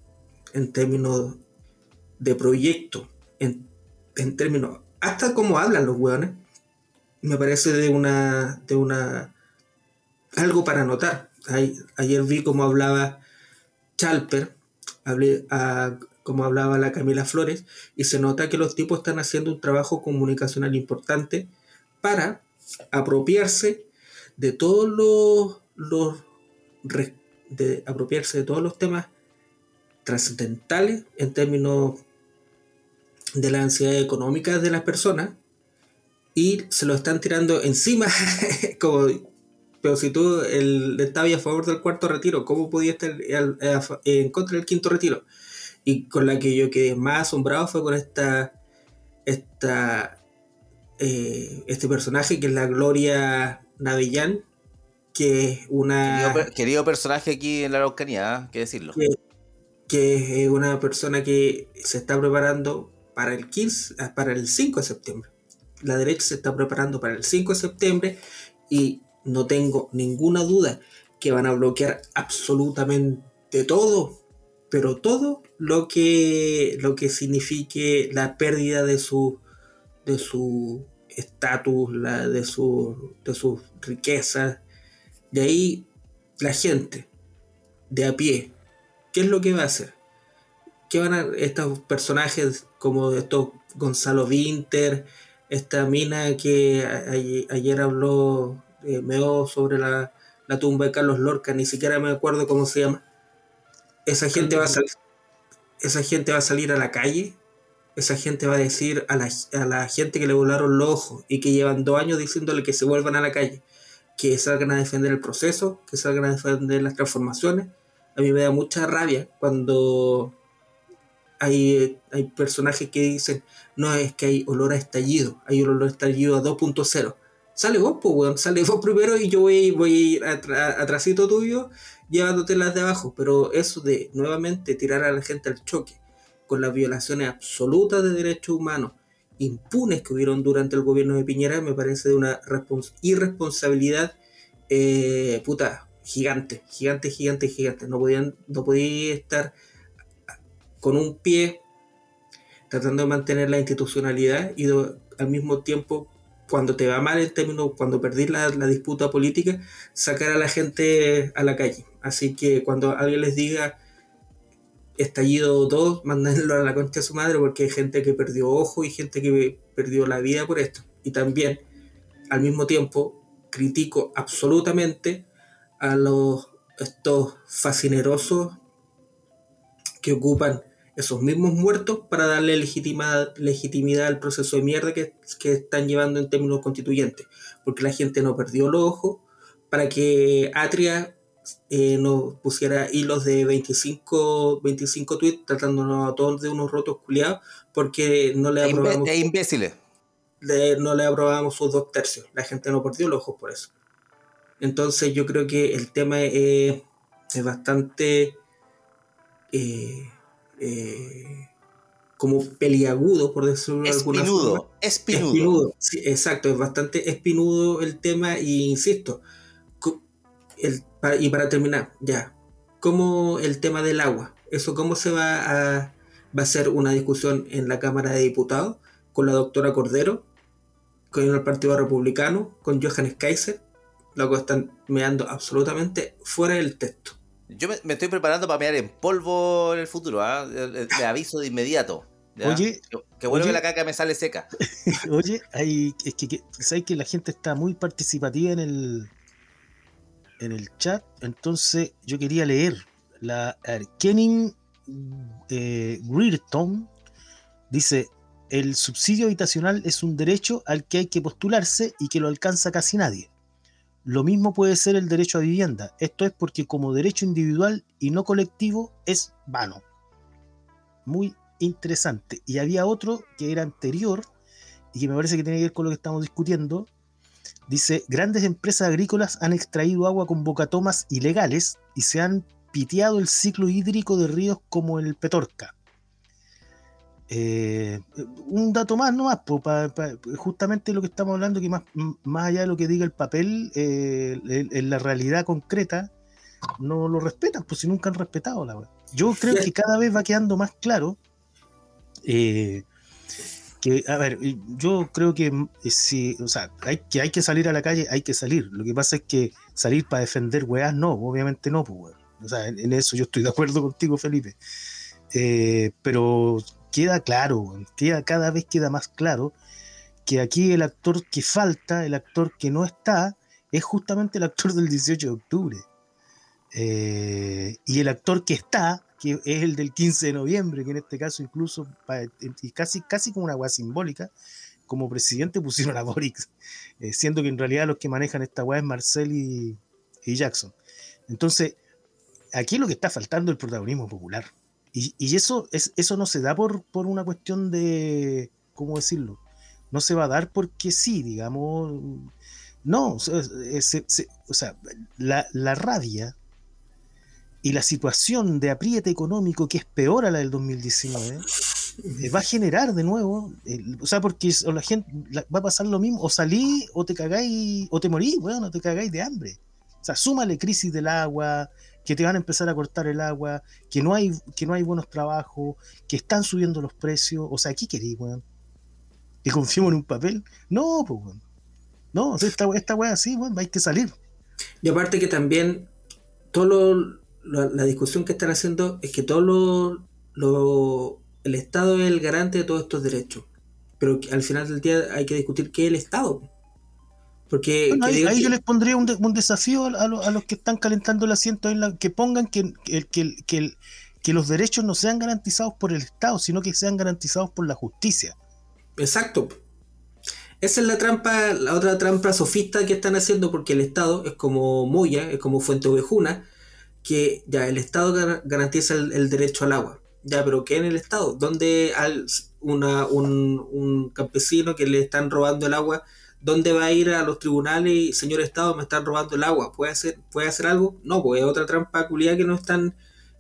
en términos de proyecto, en, términos, hasta cómo hablan los hueones, me parece de una, de una, algo para notar. Ayer vi cómo hablaba Chalper, hablé a, como hablaba la Camila Flores, y se nota que los tipos están haciendo un trabajo comunicacional importante para apropiarse de todos los, los de apropiarse de todos los temas trascendentales en términos de la ansiedad económica de las personas y se lo están tirando encima como pero si tú el, estabas a favor del cuarto retiro, ¿cómo podías estar en contra del quinto retiro? y con la que yo quedé más asombrado fue con esta, esta eh, este personaje que es la Gloria Navellán, que es una... Querido, personaje aquí en la Araucanía, ¿eh? que decirlo. Que, es una persona que se está preparando para el 15, ah, para el 5 de septiembre. La derecha se está preparando para el 5 de septiembre y no tengo ninguna duda que van a bloquear absolutamente todo pero todo lo que, lo que signifique la pérdida de su de su estatus, de su de sus riquezas. De ahí la gente de a pie, ¿qué es lo que va a hacer? ¿Qué van a estos personajes como estos Gonzalo Winter, esta mina que ayer, habló, eh, meó sobre la, la tumba de Carlos Lorca, ni siquiera me acuerdo cómo se llama esa gente va a salir. esa gente va a salir a la calle, esa gente va a decir a la, a la gente que le volaron los ojos y que llevan dos años diciéndole que se vuelvan a la calle, que salgan a defender el proceso, que salgan a defender las transformaciones. A mí me da mucha rabia cuando hay, hay personajes que dicen, no, es que hay olor a estallido, hay olor a estallido a 2.0. Sale vos, pues, sale vos primero y yo voy, voy a ir atrásito tuyo llevándote las de abajo. Pero eso de nuevamente tirar a la gente al choque con las violaciones absolutas de derechos humanos impunes que hubieron durante el gobierno de Piñera me parece de una irresponsabilidad eh, puta gigante, gigante, gigante, gigante. No podían, no podía estar con un pie tratando de mantener la institucionalidad y al mismo tiempo cuando te va mal en términos, cuando perdís la, la, disputa política, sacar a la gente a la calle. Así que cuando alguien les diga estallido todo, mándenlo a la concha de su madre porque hay gente que perdió ojo y gente que perdió la vida por esto. Y también, al mismo tiempo, critico absolutamente a los estos fascinerosos que ocupan esos mismos muertos para darle legitimidad, legitimidad al proceso de mierda que, que, están llevando en términos constituyentes. Porque la gente no perdió los ojos para que Atria eh, nos pusiera hilos de 25, 25 tweets tratándonos a todos de unos rotos culiados porque no le aprobamos. imbéciles. no le aprobamos sus dos tercios. La gente no perdió los ojos por eso. Entonces yo creo que el tema es, es bastante eh, eh, como peliagudo, por decirlo de alguna forma. Espinudo. Espinudo. Sí, exacto, es bastante espinudo el tema y insisto, el, y para terminar, ya, ¿cómo el tema del agua? ¿Eso cómo se va a, va a ser una discusión en la Cámara de Diputados con la doctora Cordero, con el Partido Republicano, con Johannes Kaiser? Luego están meando absolutamente fuera del texto. Yo me, estoy preparando para mear en polvo en el futuro, ¿ah? le, aviso de inmediato. Oye, que bueno que la caca me sale seca. Oye, hay, es que, que, sabes que la gente está muy participativa en el en el chat, entonces yo quería leer la Kenning eh, dice el subsidio habitacional es un derecho al que hay que postularse y que lo alcanza casi nadie. Lo mismo puede ser el derecho a vivienda. Esto es porque como derecho individual y no colectivo es vano. Muy interesante. Y había otro que era anterior y que me parece que tiene que ver con lo que estamos discutiendo. Dice, grandes empresas agrícolas han extraído agua con bocatomas ilegales y se han piteado el ciclo hídrico de ríos como el Petorca. Eh, un dato más nomás, justamente lo que estamos hablando, que más, más allá de lo que diga el papel, eh, en, la realidad concreta, no lo respetan, pues si nunca han respetado la web. Yo creo que cada vez va quedando más claro eh, que, a ver, yo creo que si, o sea, hay que, hay que salir a la calle, hay que salir. Lo que pasa es que salir para defender weas, no, obviamente no, pues, O sea, en, eso yo estoy de acuerdo contigo, Felipe. pero queda claro, queda, cada vez queda más claro que aquí el actor que falta, el actor que no está, es justamente el actor del 18 de octubre. Eh, y el actor que está, que es el del 15 de noviembre, que en este caso incluso, casi, casi como una agua simbólica, como presidente pusieron a Boric, eh, siendo que en realidad los que manejan esta weá es Marcel y, y Jackson. Entonces, aquí lo que está faltando es el protagonismo popular. Y, eso, es, eso no se da por, por una cuestión de, ¿cómo decirlo? No se va a dar porque sí, digamos. No, o sea, la, la, rabia y la situación de apriete económico que es peor a la del 2019 eh, va a generar de nuevo, o sea, porque la gente va a pasar lo mismo, o salí o te cagáis, o te morís, bueno, te cagáis de hambre. O sea, súmale crisis del agua, que te van a empezar a cortar el agua, que no hay, que no hay buenos trabajos, que están subiendo los precios. O sea, ¿qué queréis, weón? ¿Que confiemos en un papel? No, pues, weón. No, esta, esta weá así, weón, hay que salir. Y aparte que también, todo la discusión que están haciendo es que todo lo, el Estado es el garante de todos estos derechos. Pero al final del día hay que discutir qué es el Estado. Porque ahí, yo les pondría un, desafío a, los que están calentando el asiento, en la, que pongan que, que, que, que los derechos no sean garantizados por el Estado, sino que sean garantizados por la justicia. Exacto. Esa es la trampa, la otra trampa sofista que están haciendo porque el Estado es como Moya, es como Fuente Ovejuna, que ya el Estado garantiza el, derecho al agua. Ya, pero ¿qué en el Estado? ¿Dónde al una, un, campesino que le están robando el agua, dónde va a ir a los tribunales señor Estado, me están robando el agua? ¿Puede hacer, puede hacer algo? No, pues es otra trampa culiada que no están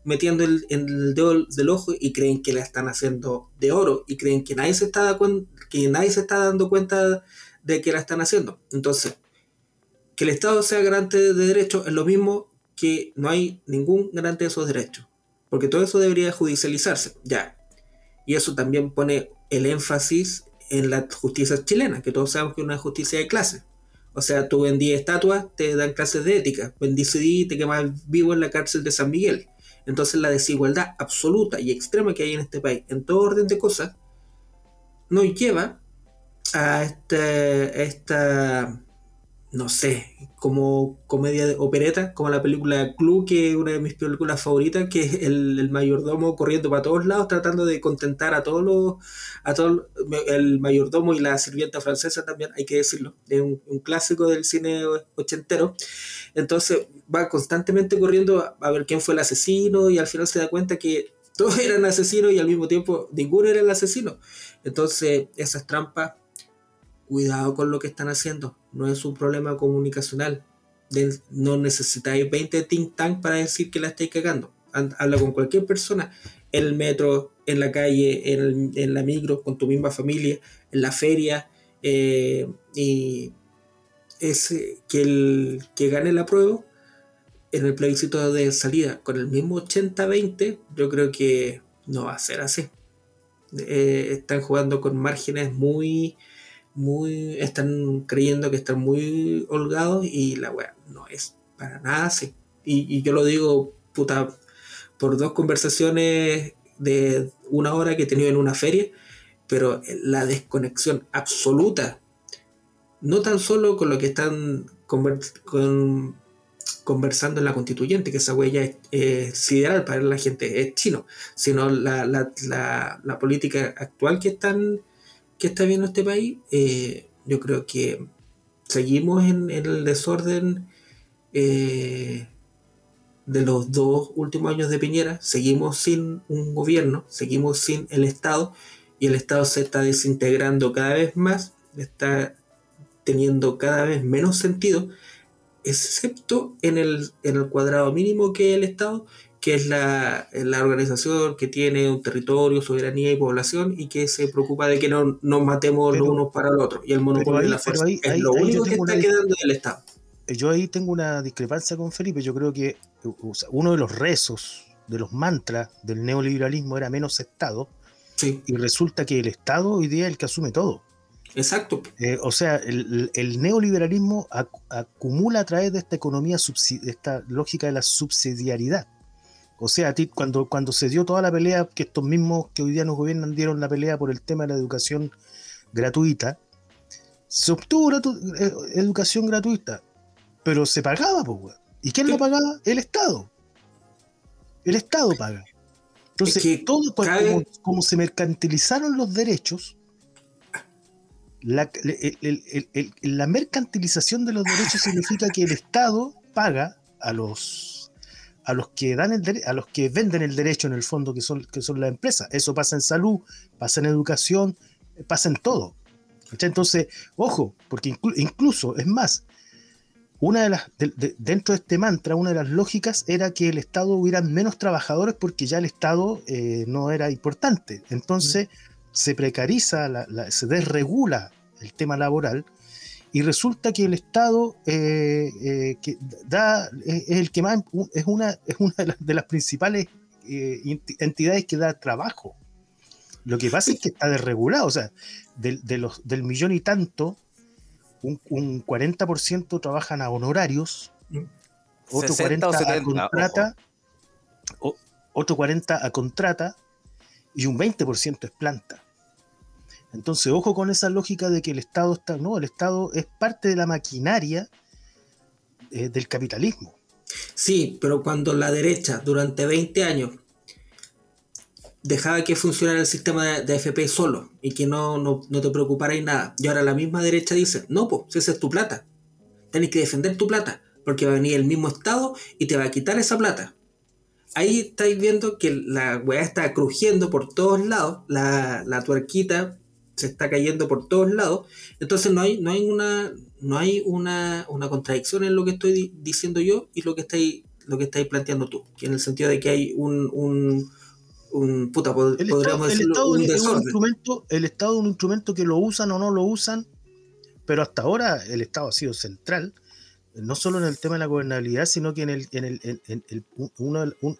metiendo el, el dedo del ojo y creen que la están haciendo de oro y creen que nadie se está, que nadie se está dando cuenta de que la están haciendo. Entonces, que el Estado sea garante de derechos es lo mismo que no hay ningún garante de esos derechos. Porque todo eso debería judicializarse, ya. Y eso también pone el énfasis en la justicia chilena, que todos sabemos que es una justicia de clase. O sea, tú vendí estatuas, te dan clases de ética. Vendí CD, te quemas vivo en la cárcel de San Miguel. Entonces la desigualdad absoluta y extrema que hay en este país, en todo orden de cosas, nos lleva a este, esta no sé, como comedia de opereta, como la película Club, que es una de mis películas favoritas, que es el, mayordomo corriendo para todos lados, tratando de contentar a todos los, a todos, el mayordomo y la sirvienta francesa también, hay que decirlo, es un, clásico del cine ochentero. Entonces va constantemente corriendo a ver quién fue el asesino y al final se da cuenta que todos eran asesinos y al mismo tiempo ninguno era el asesino. Entonces esas trampas cuidado con lo que están haciendo. No es un problema comunicacional. no necesitáis 20 think tank para decir que la estáis cagando. Habla con cualquier persona, en el metro, en la calle, en, la micro, con tu misma familia, en la feria. Eh, y es que el que gane la prueba en el plebiscito de salida con el mismo 80-20, yo creo que no va a ser así. Eh, están jugando con márgenes muy muy, están creyendo que están muy holgados y la weá no es para nada así. Y, yo lo digo, puta, por dos conversaciones de una hora que he tenido en una feria, pero la desconexión absoluta, no tan solo con lo que están con, conversando en la constituyente, que esa huella es, es, sideral para la gente, es chino, sino la, la, la política actual que están que está viendo este país, eh, yo creo que seguimos en, el desorden eh, de los dos últimos años de Piñera, seguimos sin un gobierno, seguimos sin el Estado y el Estado se está desintegrando cada vez más, está teniendo cada vez menos sentido, excepto en el, en el cuadrado mínimo que el Estado que es la, organización que tiene un territorio, soberanía y población y que se preocupa de que no nos matemos los unos para los otros. Y el monopolio de la fuerza es lo único que está quedando del Estado. Yo ahí tengo una discrepancia con Felipe. Yo creo que uno de los rezos, de los mantras del neoliberalismo era menos Estado. Y resulta que el Estado hoy día es el que asume todo. Exacto. Eh, o sea, el, neoliberalismo acumula a través de esta economía, de esta lógica de la subsidiariedad. O sea, cuando, cuando se dio toda la pelea, que estos mismos que hoy día nos gobiernan dieron la pelea por el tema de la educación gratuita, se obtuvo eh, educación gratuita, pero se pagaba, pues, ¿Y quién lo pagaba? El Estado. El Estado paga. Entonces, todo pues, como, se mercantilizaron los derechos, la, la mercantilización de los derechos significa que el Estado paga a los a los que dan el a los que venden el derecho en el fondo que son que son las empresas. Eso pasa en salud pasa en educación pasa en todo. Entonces ojo porque incluso es más una de las dentro de este mantra una de las lógicas era que el estado hubiera menos trabajadores porque ya el estado eh, no era importante. Entonces se precariza se desregula el tema laboral y resulta que el Estado eh, eh, que da, es, el que más es una, es una de, las, principales eh, entidades que da trabajo. Lo que pasa es que está desregulado, o sea, de, los, del millón y tanto, un, 40% trabajan a honorarios, otro 40% a contrata, otro 40% a contrata y un 20% es planta. Entonces, ojo con esa lógica de que el Estado está, no, el Estado es parte de la maquinaria eh, del capitalismo. Sí, pero cuando la derecha durante 20 años dejaba que funcionara el sistema de, de AFP solo y que no, no, no te preocuparais nada. Y ahora la misma derecha dice, no, pues, esa es tu plata. Tenés que defender tu plata, porque va a venir el mismo Estado y te va a quitar esa plata. Ahí estáis viendo que la weá está crujiendo por todos lados, la, la tuerquita se está cayendo por todos lados. Entonces no hay, no hay una, no hay una, una contradicción en lo que estoy di- diciendo yo y lo que estáis, lo que estáis planteando tú. Que en el sentido de que hay un, un, un puta, pod- El podríamos Estado, el decirlo, Estado un es un desorden. instrumento, el Estado es un instrumento que lo usan o no lo usan, pero hasta ahora el Estado ha sido central, no solo en el tema de la gobernabilidad, sino que en el, en el, en- el- un-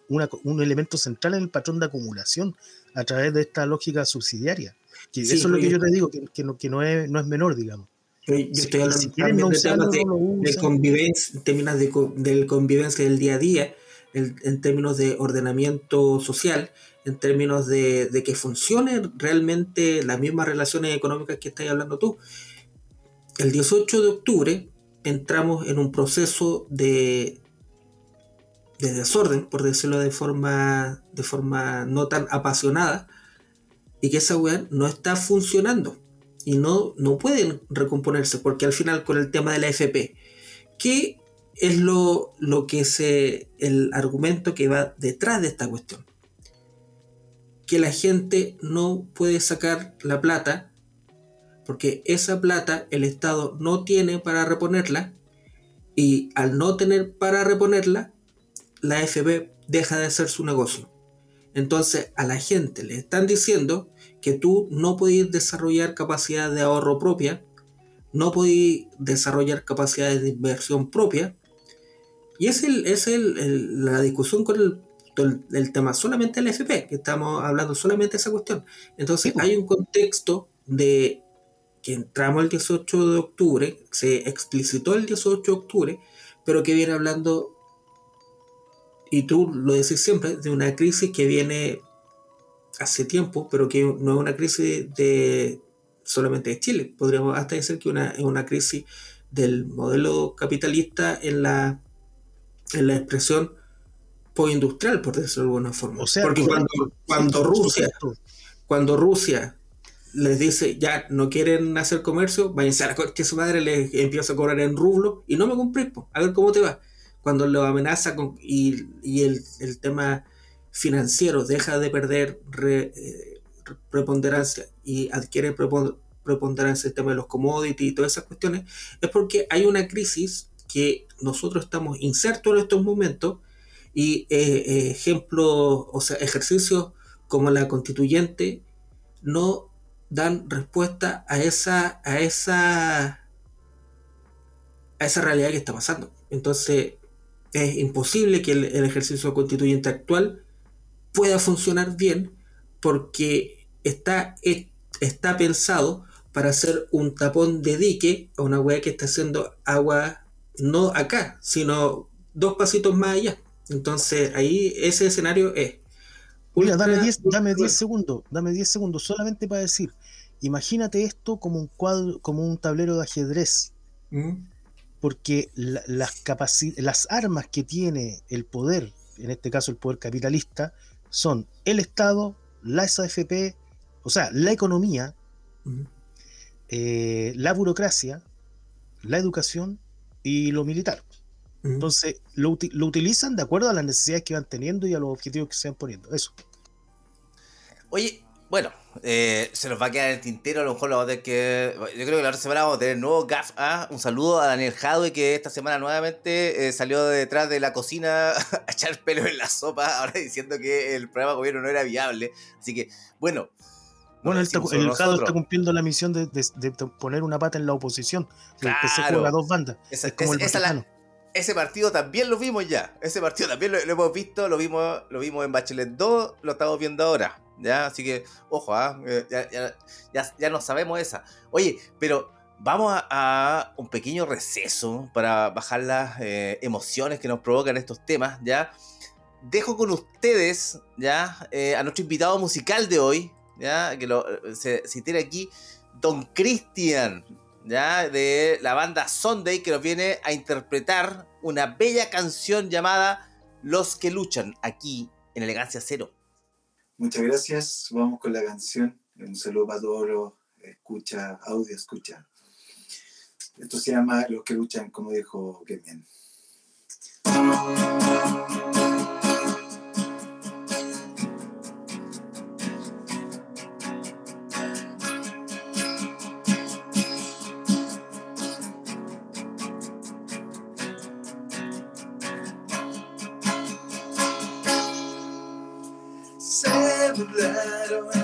una- un elemento central en el patrón de acumulación a través de esta lógica subsidiaria. Que Sí, eso es lo que yo te digo, que, que no, que no, es, no es menor, digamos. Yo, yo Si- estoy hablando si no de usarlo, temas de, no de convivencia, en términos de, del convivencia del día a día, en términos de ordenamiento social, en términos de, de que funcionen realmente las mismas relaciones económicas que estás hablando tú. El 18 de octubre entramos en un proceso de, de desorden, por decirlo de forma, de forma no tan apasionada, y que esa weá no está funcionando y no, no pueden recomponerse porque al final con el tema de la FP, ¿qué es lo, lo que se, el argumento que va detrás de esta cuestión? Que la gente no puede sacar la plata porque esa plata el Estado no tiene para reponerla y al no tener para reponerla, la FP deja de ser su negocio. Entonces a la gente le están diciendo que tú no podés desarrollar capacidad de ahorro propia, no podés desarrollar capacidades de inversión propia. Y es, el, es el, el- la discusión con el, el- el tema solamente del FP, que estamos hablando solamente de esa cuestión. Entonces hay un contexto de que entramos el 18 de octubre, se explicitó el 18 de octubre, pero que viene hablando, y tú lo decís siempre, de una crisis que viene hace tiempo, pero que no es una crisis de solamente de Chile. Podríamos hasta decir que una, es una crisis del modelo capitalista en la, en la expresión postindustrial, por decirlo de alguna forma. O sea, Porque cuando, cuando Rusia cuando Rusia les dice ya no quieren hacer comercio, váyanse a la de su madre, les empieza a cobrar en rublo y no me po, a ver cómo te va. Cuando lo amenaza con, y, el, tema financiero deja de perder re- eh, preponderancia y adquiere prepon- preponderancia el tema de los commodities y todas esas cuestiones, es porque hay una crisis que nosotros estamos insertos en estos momentos y eh, ejemplos, o sea, ejercicios como la constituyente no dan respuesta a esa, a esa, a esa realidad que está pasando. Entonces, es imposible que el, el ejercicio constituyente actual pueda funcionar bien porque está, es- está pensado para hacer un tapón de dique a una weá que está haciendo agua no acá, sino dos pasitos más allá. Entonces, ahí ese escenario es. Mira, dame ultra- 10 dame 10 segundos, dame 10 segundos solamente para decir, imagínate esto como un cuadro, como un tablero de ajedrez, ¿Mm? Porque la- las capaci- las armas que tiene el poder, en este caso el poder capitalista, son el Estado, las AFP, o sea, la economía, eh, la burocracia, la educación y lo militar. Entonces, lo, uti- lo utilizan de acuerdo a las necesidades que van teniendo y a los objetivos que se van poniendo. Eso. Oye, bueno, eh, se nos va a quedar el tintero, a lo mejor lo vamos a tener que... Yo creo que la otra semana vamos a tener nuevo GAF. ¿ah? Un saludo a Daniel Jadwe, que esta semana nuevamente eh, salió de detrás de la cocina a echar pelo en la sopa, ahora diciendo que el programa de gobierno no era viable. Así que, bueno... no Bueno, está- el Jado está cumpliendo la misión de, de- de poner una pata en la oposición. El PC Claro. juega dos bandas. Esa- es como el esa- la-. Ese partido también lo vimos ya. Ese partido también lo, hemos visto, lo vimos, lo vimos en Bachelet 2, lo estamos viendo ahora. ¿ya? Así que, ojo, ¿ah? Eh, ya, ya, ya, ya no sabemos esa. Oye, pero vamos a, a un pequeño receso para bajar las eh, emociones que nos provocan estos temas, ¿ya? Dejo con ustedes, ¿ya? Eh, a nuestro invitado musical de hoy, ¿ya? Que lo, se, se tiene aquí, Don Cristian, De la banda Sunday, que nos viene a interpretar una bella canción llamada Los que luchan, aquí en Elegancia Cero. Muchas gracias. Vamos con la canción. Un saludo para todos los escucha, audio escucha. Esto se llama Los que luchan, como dijo Kevin. matter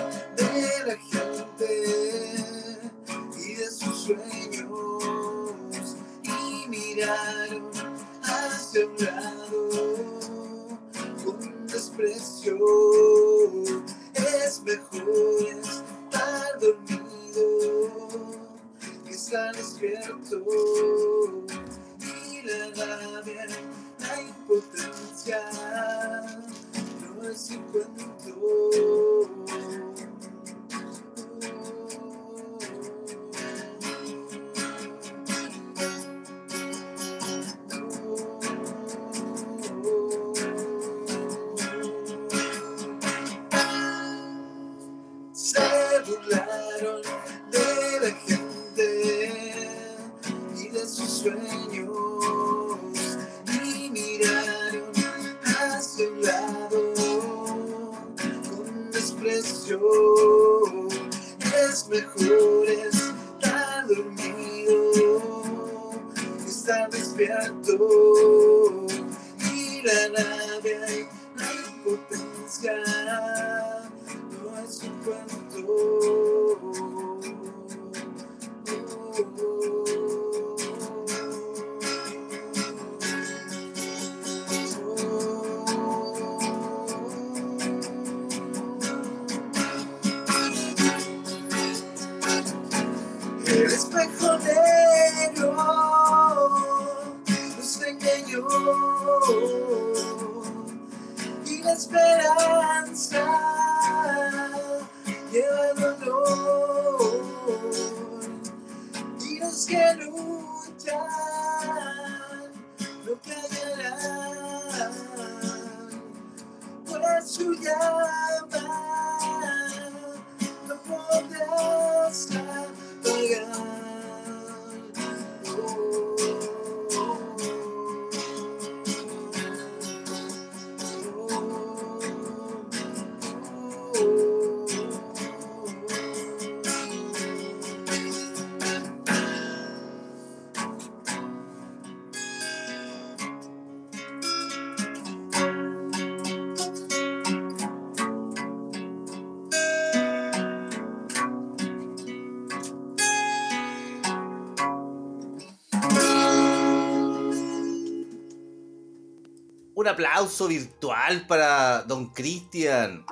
Un aplauso virtual para don Cristian.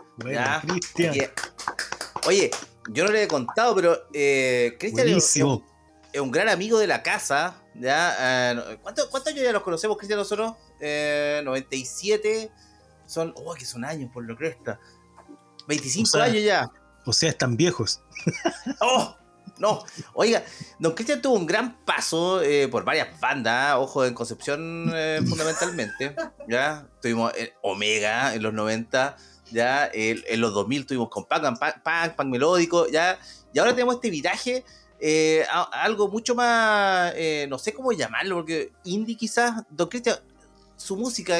Oye, yo no le he contado, pero eh, Cristian es, un gran amigo de la casa. ¿ya? Eh, ¿cuánto- ¿Cuántos años ya los conocemos, Cristian, nosotros? Eh, 97. Son, oh, que son años, por lo que está. 25 O sea, años ya. O sea, están viejos. ¡Oh! No, oiga, don Cristian tuvo un gran paso eh, por varias bandas, ojo, en Concepción eh, fundamentalmente, ¿ya? Tuvimos eh, Omega en los 90, ¿ya? En los 2000 tuvimos con punk, punk, punk, punk melódico, ¿ya? Y ahora tenemos este viraje eh, a, algo mucho más, no sé cómo llamarlo, porque indie quizás, don Cristian, su música,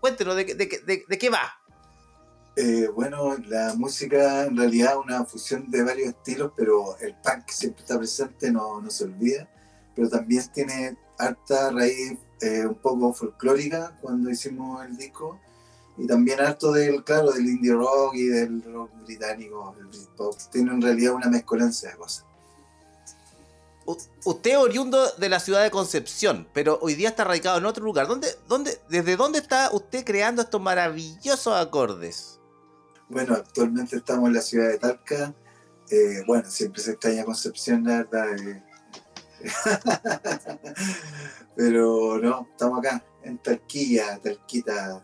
cuéntenos de, de- de qué va. Eh, bueno, la música en realidad es una fusión de varios estilos, pero el punk siempre está presente, no, no se olvida. Pero también tiene harta raíz eh, un poco folclórica cuando hicimos el disco. Y también harto del, claro, del indie rock y del rock británico. Tiene en realidad una mezcolanza de cosas. Usted es oriundo de la ciudad de Concepción, pero hoy día está radicado en otro lugar. ¿Dónde, dónde, ¿Desde dónde está usted creando estos maravillosos acordes? Bueno, actualmente estamos en la ciudad de Talca. Eh, bueno, siempre se extraña Concepción, la verdad. eh. Pero no, estamos acá, en Talquilla, Talquita,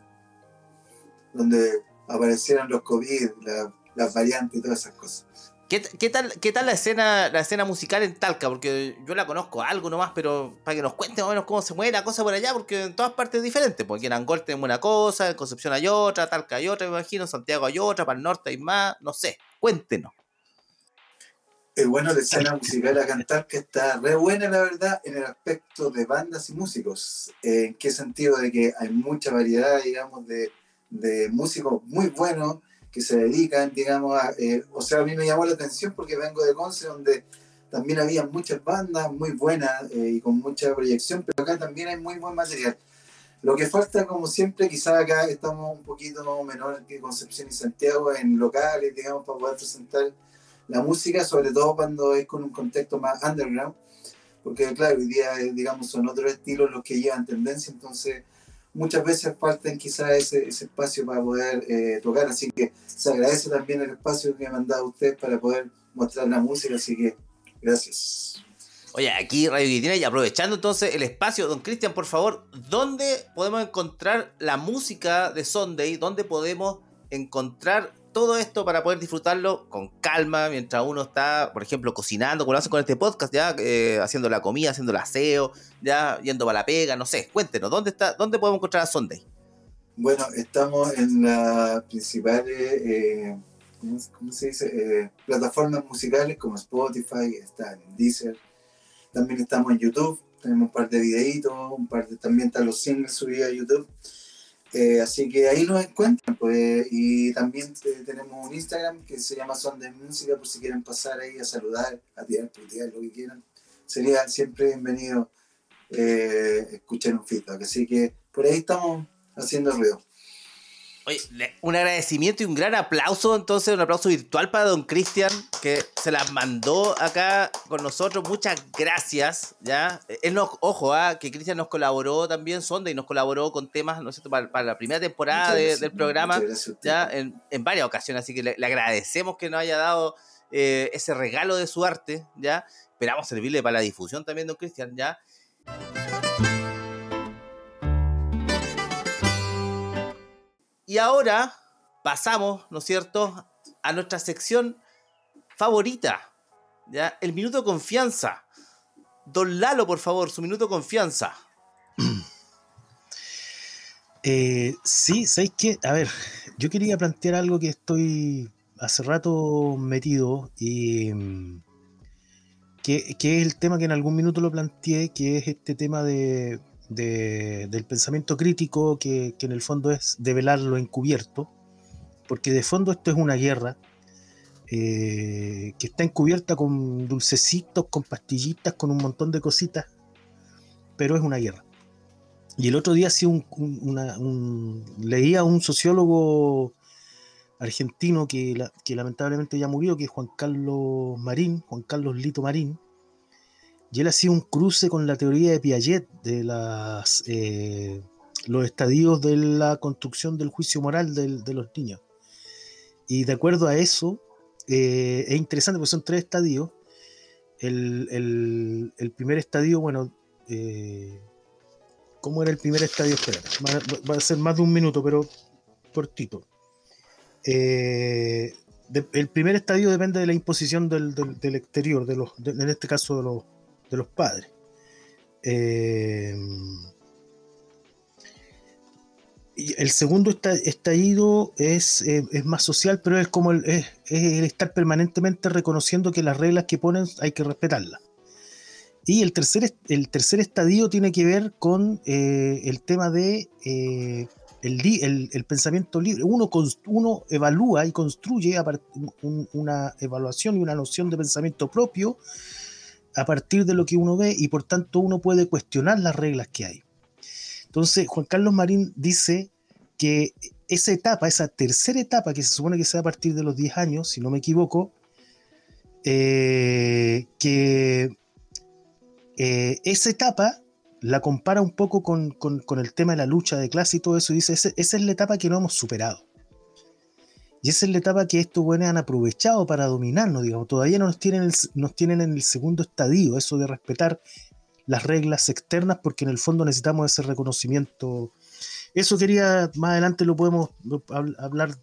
donde aparecieron los COVID, la- las variantes y todas esas cosas. ¿Qué, tal, ¿Qué tal la escena la escena musical en Talca? Porque yo la conozco algo nomás, pero para que nos cuente más o menos cómo se mueve la cosa por allá, porque en todas partes es diferente. Porque en Angol tenemos una cosa, en Concepción hay otra, Talca hay otra, me imagino, Santiago hay otra, para el norte hay más, no sé. Cuéntenos. Eh, bueno, la escena musical a cantar que está re buena, la verdad, en el aspecto de bandas y músicos. ¿En qué sentido? De que hay mucha variedad, digamos, de músicos muy buenos que se dedican, digamos, a, eh, o sea, a mí me llamó la atención porque vengo de Conce, donde también había muchas bandas muy buenas eh, y con mucha proyección, pero acá también hay muy buen material. Lo que falta, como siempre, quizás acá estamos un poquito menor que Concepción y Santiago en locales, digamos, para poder presentar la música, sobre todo cuando es con un contexto más underground, porque claro, hoy día, eh, digamos, son otros estilos los que llevan tendencia, entonces muchas veces faltan quizás ese, ese espacio para poder eh, tocar, así que se agradece también el espacio que me han dado ustedes para poder mostrar la música, así que gracias. Oye, aquí Radio Guillotina y aprovechando entonces el espacio, don Cristian, por favor, ¿dónde podemos encontrar la música de Sunday? ¿Dónde podemos encontrar todo esto para poder disfrutarlo con calma mientras uno está, por ejemplo, cocinando, como lo hacen con este podcast, ya eh, haciendo la comida, haciendo el aseo, ya yendo para la pega, no sé. Cuéntenos, ¿dónde está, dónde podemos encontrar a Sunday? Bueno, estamos en las principales, eh, ¿cómo, se dice? Eh, plataformas musicales como Spotify, está en Deezer, también estamos en YouTube, tenemos un par de videitos, un par de, también están los singles subidos a YouTube. Eh, así que ahí nos encuentran, pues, y también tenemos un Instagram que se llama Son de Música, por si quieren pasar ahí a saludar, a tirar, putear, lo que quieran. Sería siempre bienvenido eh, escuchar un feedback. Así que por ahí estamos haciendo ruido. Oye, un agradecimiento y un gran aplauso, entonces, un aplauso virtual para don Cristian, que se las mandó acá con nosotros. Muchas gracias, ¿ya? Él nos, ojo, ¿ah? que Cristian nos colaboró también, Sonda, y nos colaboró con temas, ¿no es cierto?, para, la primera temporada del programa, ya, en, varias ocasiones, así que le, agradecemos que nos haya dado eh, ese regalo de su arte, ¿ya? Esperamos servirle para la difusión también, don Cristian, ¿ya? Y ahora pasamos, ¿no es cierto?, a nuestra sección favorita, ¿ya? El minuto confianza. Don Lalo, por favor, su minuto confianza. Eh, sí, ¿sabéis qué? A ver, yo quería plantear algo que estoy hace rato metido y mm, que, que, es el tema que en algún minuto lo planteé, que es este tema de, del pensamiento crítico, que, en el fondo es develar lo encubierto, porque de fondo esto es una guerra eh, que está encubierta con dulcecitos, con pastillitas, con un montón de cositas, pero es una guerra. Y el otro día sí un, leía a un sociólogo argentino que, que lamentablemente ya murió, que es Juan Carlos Marín, Juan Carlos Lito Marín, y él hacía un cruce con la teoría de Piaget de eh, los estadios de la construcción del juicio moral de los niños. Y de acuerdo a eso, eh, es interesante porque son tres estadios. El, primer estadio, bueno, eh, ¿cómo era el primer estadio? Espera, va, a ser más de un minuto, pero cortito. el primer estadio depende de la imposición del, exterior, de los, en este caso de los, de los padres. Eh, el segundo estallido es, eh, es, más social, pero es como el, es, el, estar permanentemente reconociendo que las reglas que ponen hay que respetarlas. Y el tercer, el tercer estadio tiene que ver con eh, el tema de el, el, pensamiento libre. Uno, uno evalúa y construye una evaluación y una noción de pensamiento propio a partir de lo que uno ve y por tanto uno puede cuestionar las reglas que hay. Entonces, Juan Carlos Marín dice que esa etapa, esa tercera etapa que se supone que sea a partir de los 10 años, si no me equivoco, eh, que eh, esa etapa la compara un poco con, el tema de la lucha de clase y todo eso, y dice, esa es la etapa que no hemos superado. Y esa es la etapa que estos buenos han aprovechado para dominarnos, digamos. Todavía no nos tienen, nos tienen en el segundo estadio, eso de respetar las reglas externas, porque en el fondo necesitamos ese reconocimiento. Eso quería, más adelante lo podemos hablar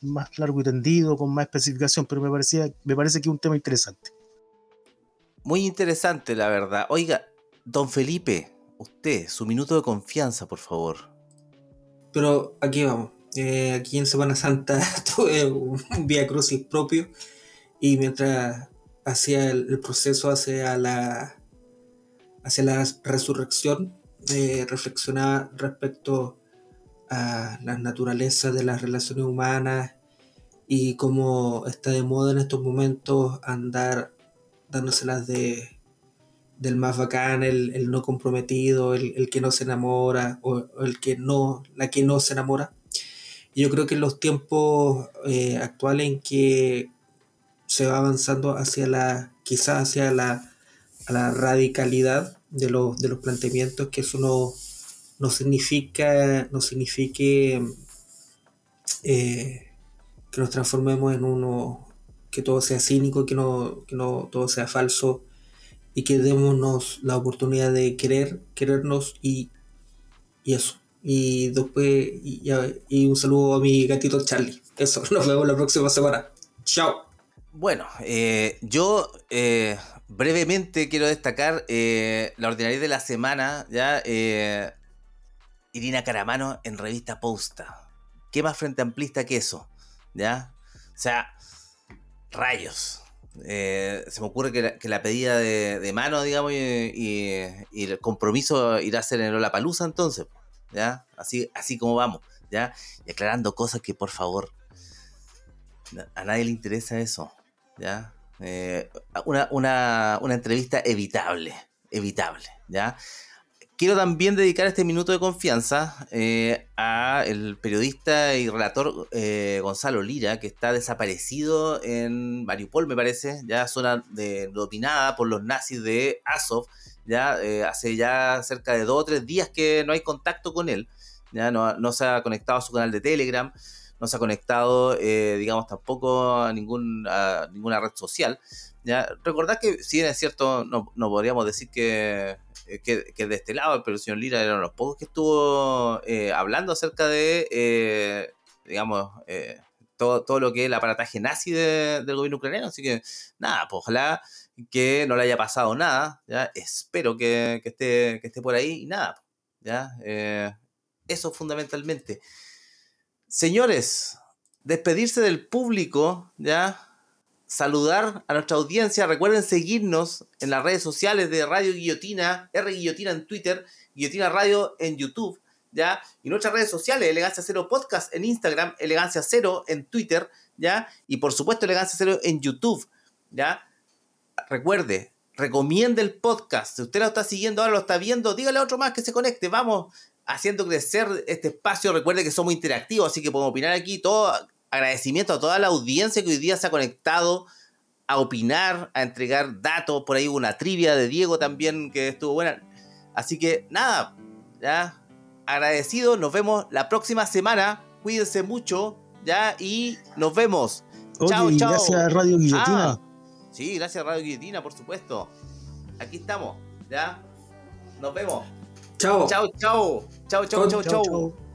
más largo y tendido, con más especificación, pero me, parecía, me parece que es un tema interesante. Muy interesante, la verdad. Oiga, don Felipe, usted, su minuto de confianza, por favor. Pero aquí vamos. Eh, aquí en Semana Santa tuve un Vía Crucis propio y mientras hacía el, proceso hacia la, hacia la resurrección, eh, reflexionaba respecto a la naturaleza de las relaciones humanas y cómo está de moda en estos momentos andar dándoselas de del más bacán, el, no comprometido, el, que no se enamora o, el que no, la que no se enamora. Yo creo que en los tiempos eh, actuales en que se va avanzando hacia la, quizás hacia la, la radicalidad de los, de los planteamientos, que eso no, no significa, no signifique eh, que nos transformemos en uno, que todo sea cínico, que no, que no todo sea falso y que démonos la oportunidad de querer, querernos y, y eso. Y después, y, un saludo a mi gatito Charlie. Eso, nos vemos la próxima semana. Chao. Bueno, eh, yo eh, brevemente quiero destacar eh, la ordinaria de la semana, ya Irina Caramano en revista Posta. ¿Qué más frente amplista que eso? ¿Ya? O sea, rayos. Eh, se me ocurre que la, pedida de, mano, digamos, y, el compromiso irá a ser en la palusa entonces, ¿ya? Así, así como vamos, ¿ya? Y aclarando cosas que por favor, a nadie le interesa eso, ¿ya? Eh, una, una, una entrevista evitable, evitable, ¿ya? Quiero también dedicar este minuto de confianza eh, a el periodista y relator eh, Gonzalo Lira, que está desaparecido en Mariupol, me parece, ya zona de, dominada por los nazis de Azov, ya eh, hace ya cerca de dos o tres días que no hay contacto con él, ya no, se ha conectado a su canal de Telegram, no se ha conectado, digamos, tampoco a, ningún, a ninguna red social. ¿ya? Recordad que, si es cierto, no, no podríamos decir que eh, que, de este lado, pero el señor Lira era uno de los pocos que estuvo eh, hablando acerca de, eh, digamos, todo, todo lo que es el aparataje nazi del gobierno ucraniano. Así que, nada, pues ojalá que no le haya pasado nada, ¿ya? Espero que, esté, que esté por ahí y nada, ¿ya? eso fundamentalmente. Señores, despedirse del público, ¿ya? Saludar a nuestra audiencia. Recuerden seguirnos en las redes sociales de Radio Guillotina, R Guillotina en Twitter, Guillotina Radio en YouTube, ¿ya? Y nuestras redes sociales, Elegancia Cero Podcast en Instagram, Elegancia Cero en Twitter, ¿ya? Y por supuesto, Elegancia Cero en YouTube, ¿ya? Recuerde, recomiende el podcast. Si usted lo está siguiendo ahora, lo está viendo, dígale a otro más que se conecte. Vamos haciendo crecer este espacio. Recuerde que somos interactivos, así que podemos opinar aquí todo agradecimiento a toda la audiencia que hoy día se ha conectado a opinar, a entregar datos. Por ahí hubo una trivia de Diego también que estuvo buena. Así que nada, ya agradecido. Nos vemos la próxima semana. Cuídense mucho, ya, y nos vemos. chao, chao. Gracias a Radio Guillotina. Ah, sí, gracias a Radio Guillotina, por supuesto. Aquí estamos, ya. Nos vemos. Chao. Chao, chao. Chao, chao, chao, chao.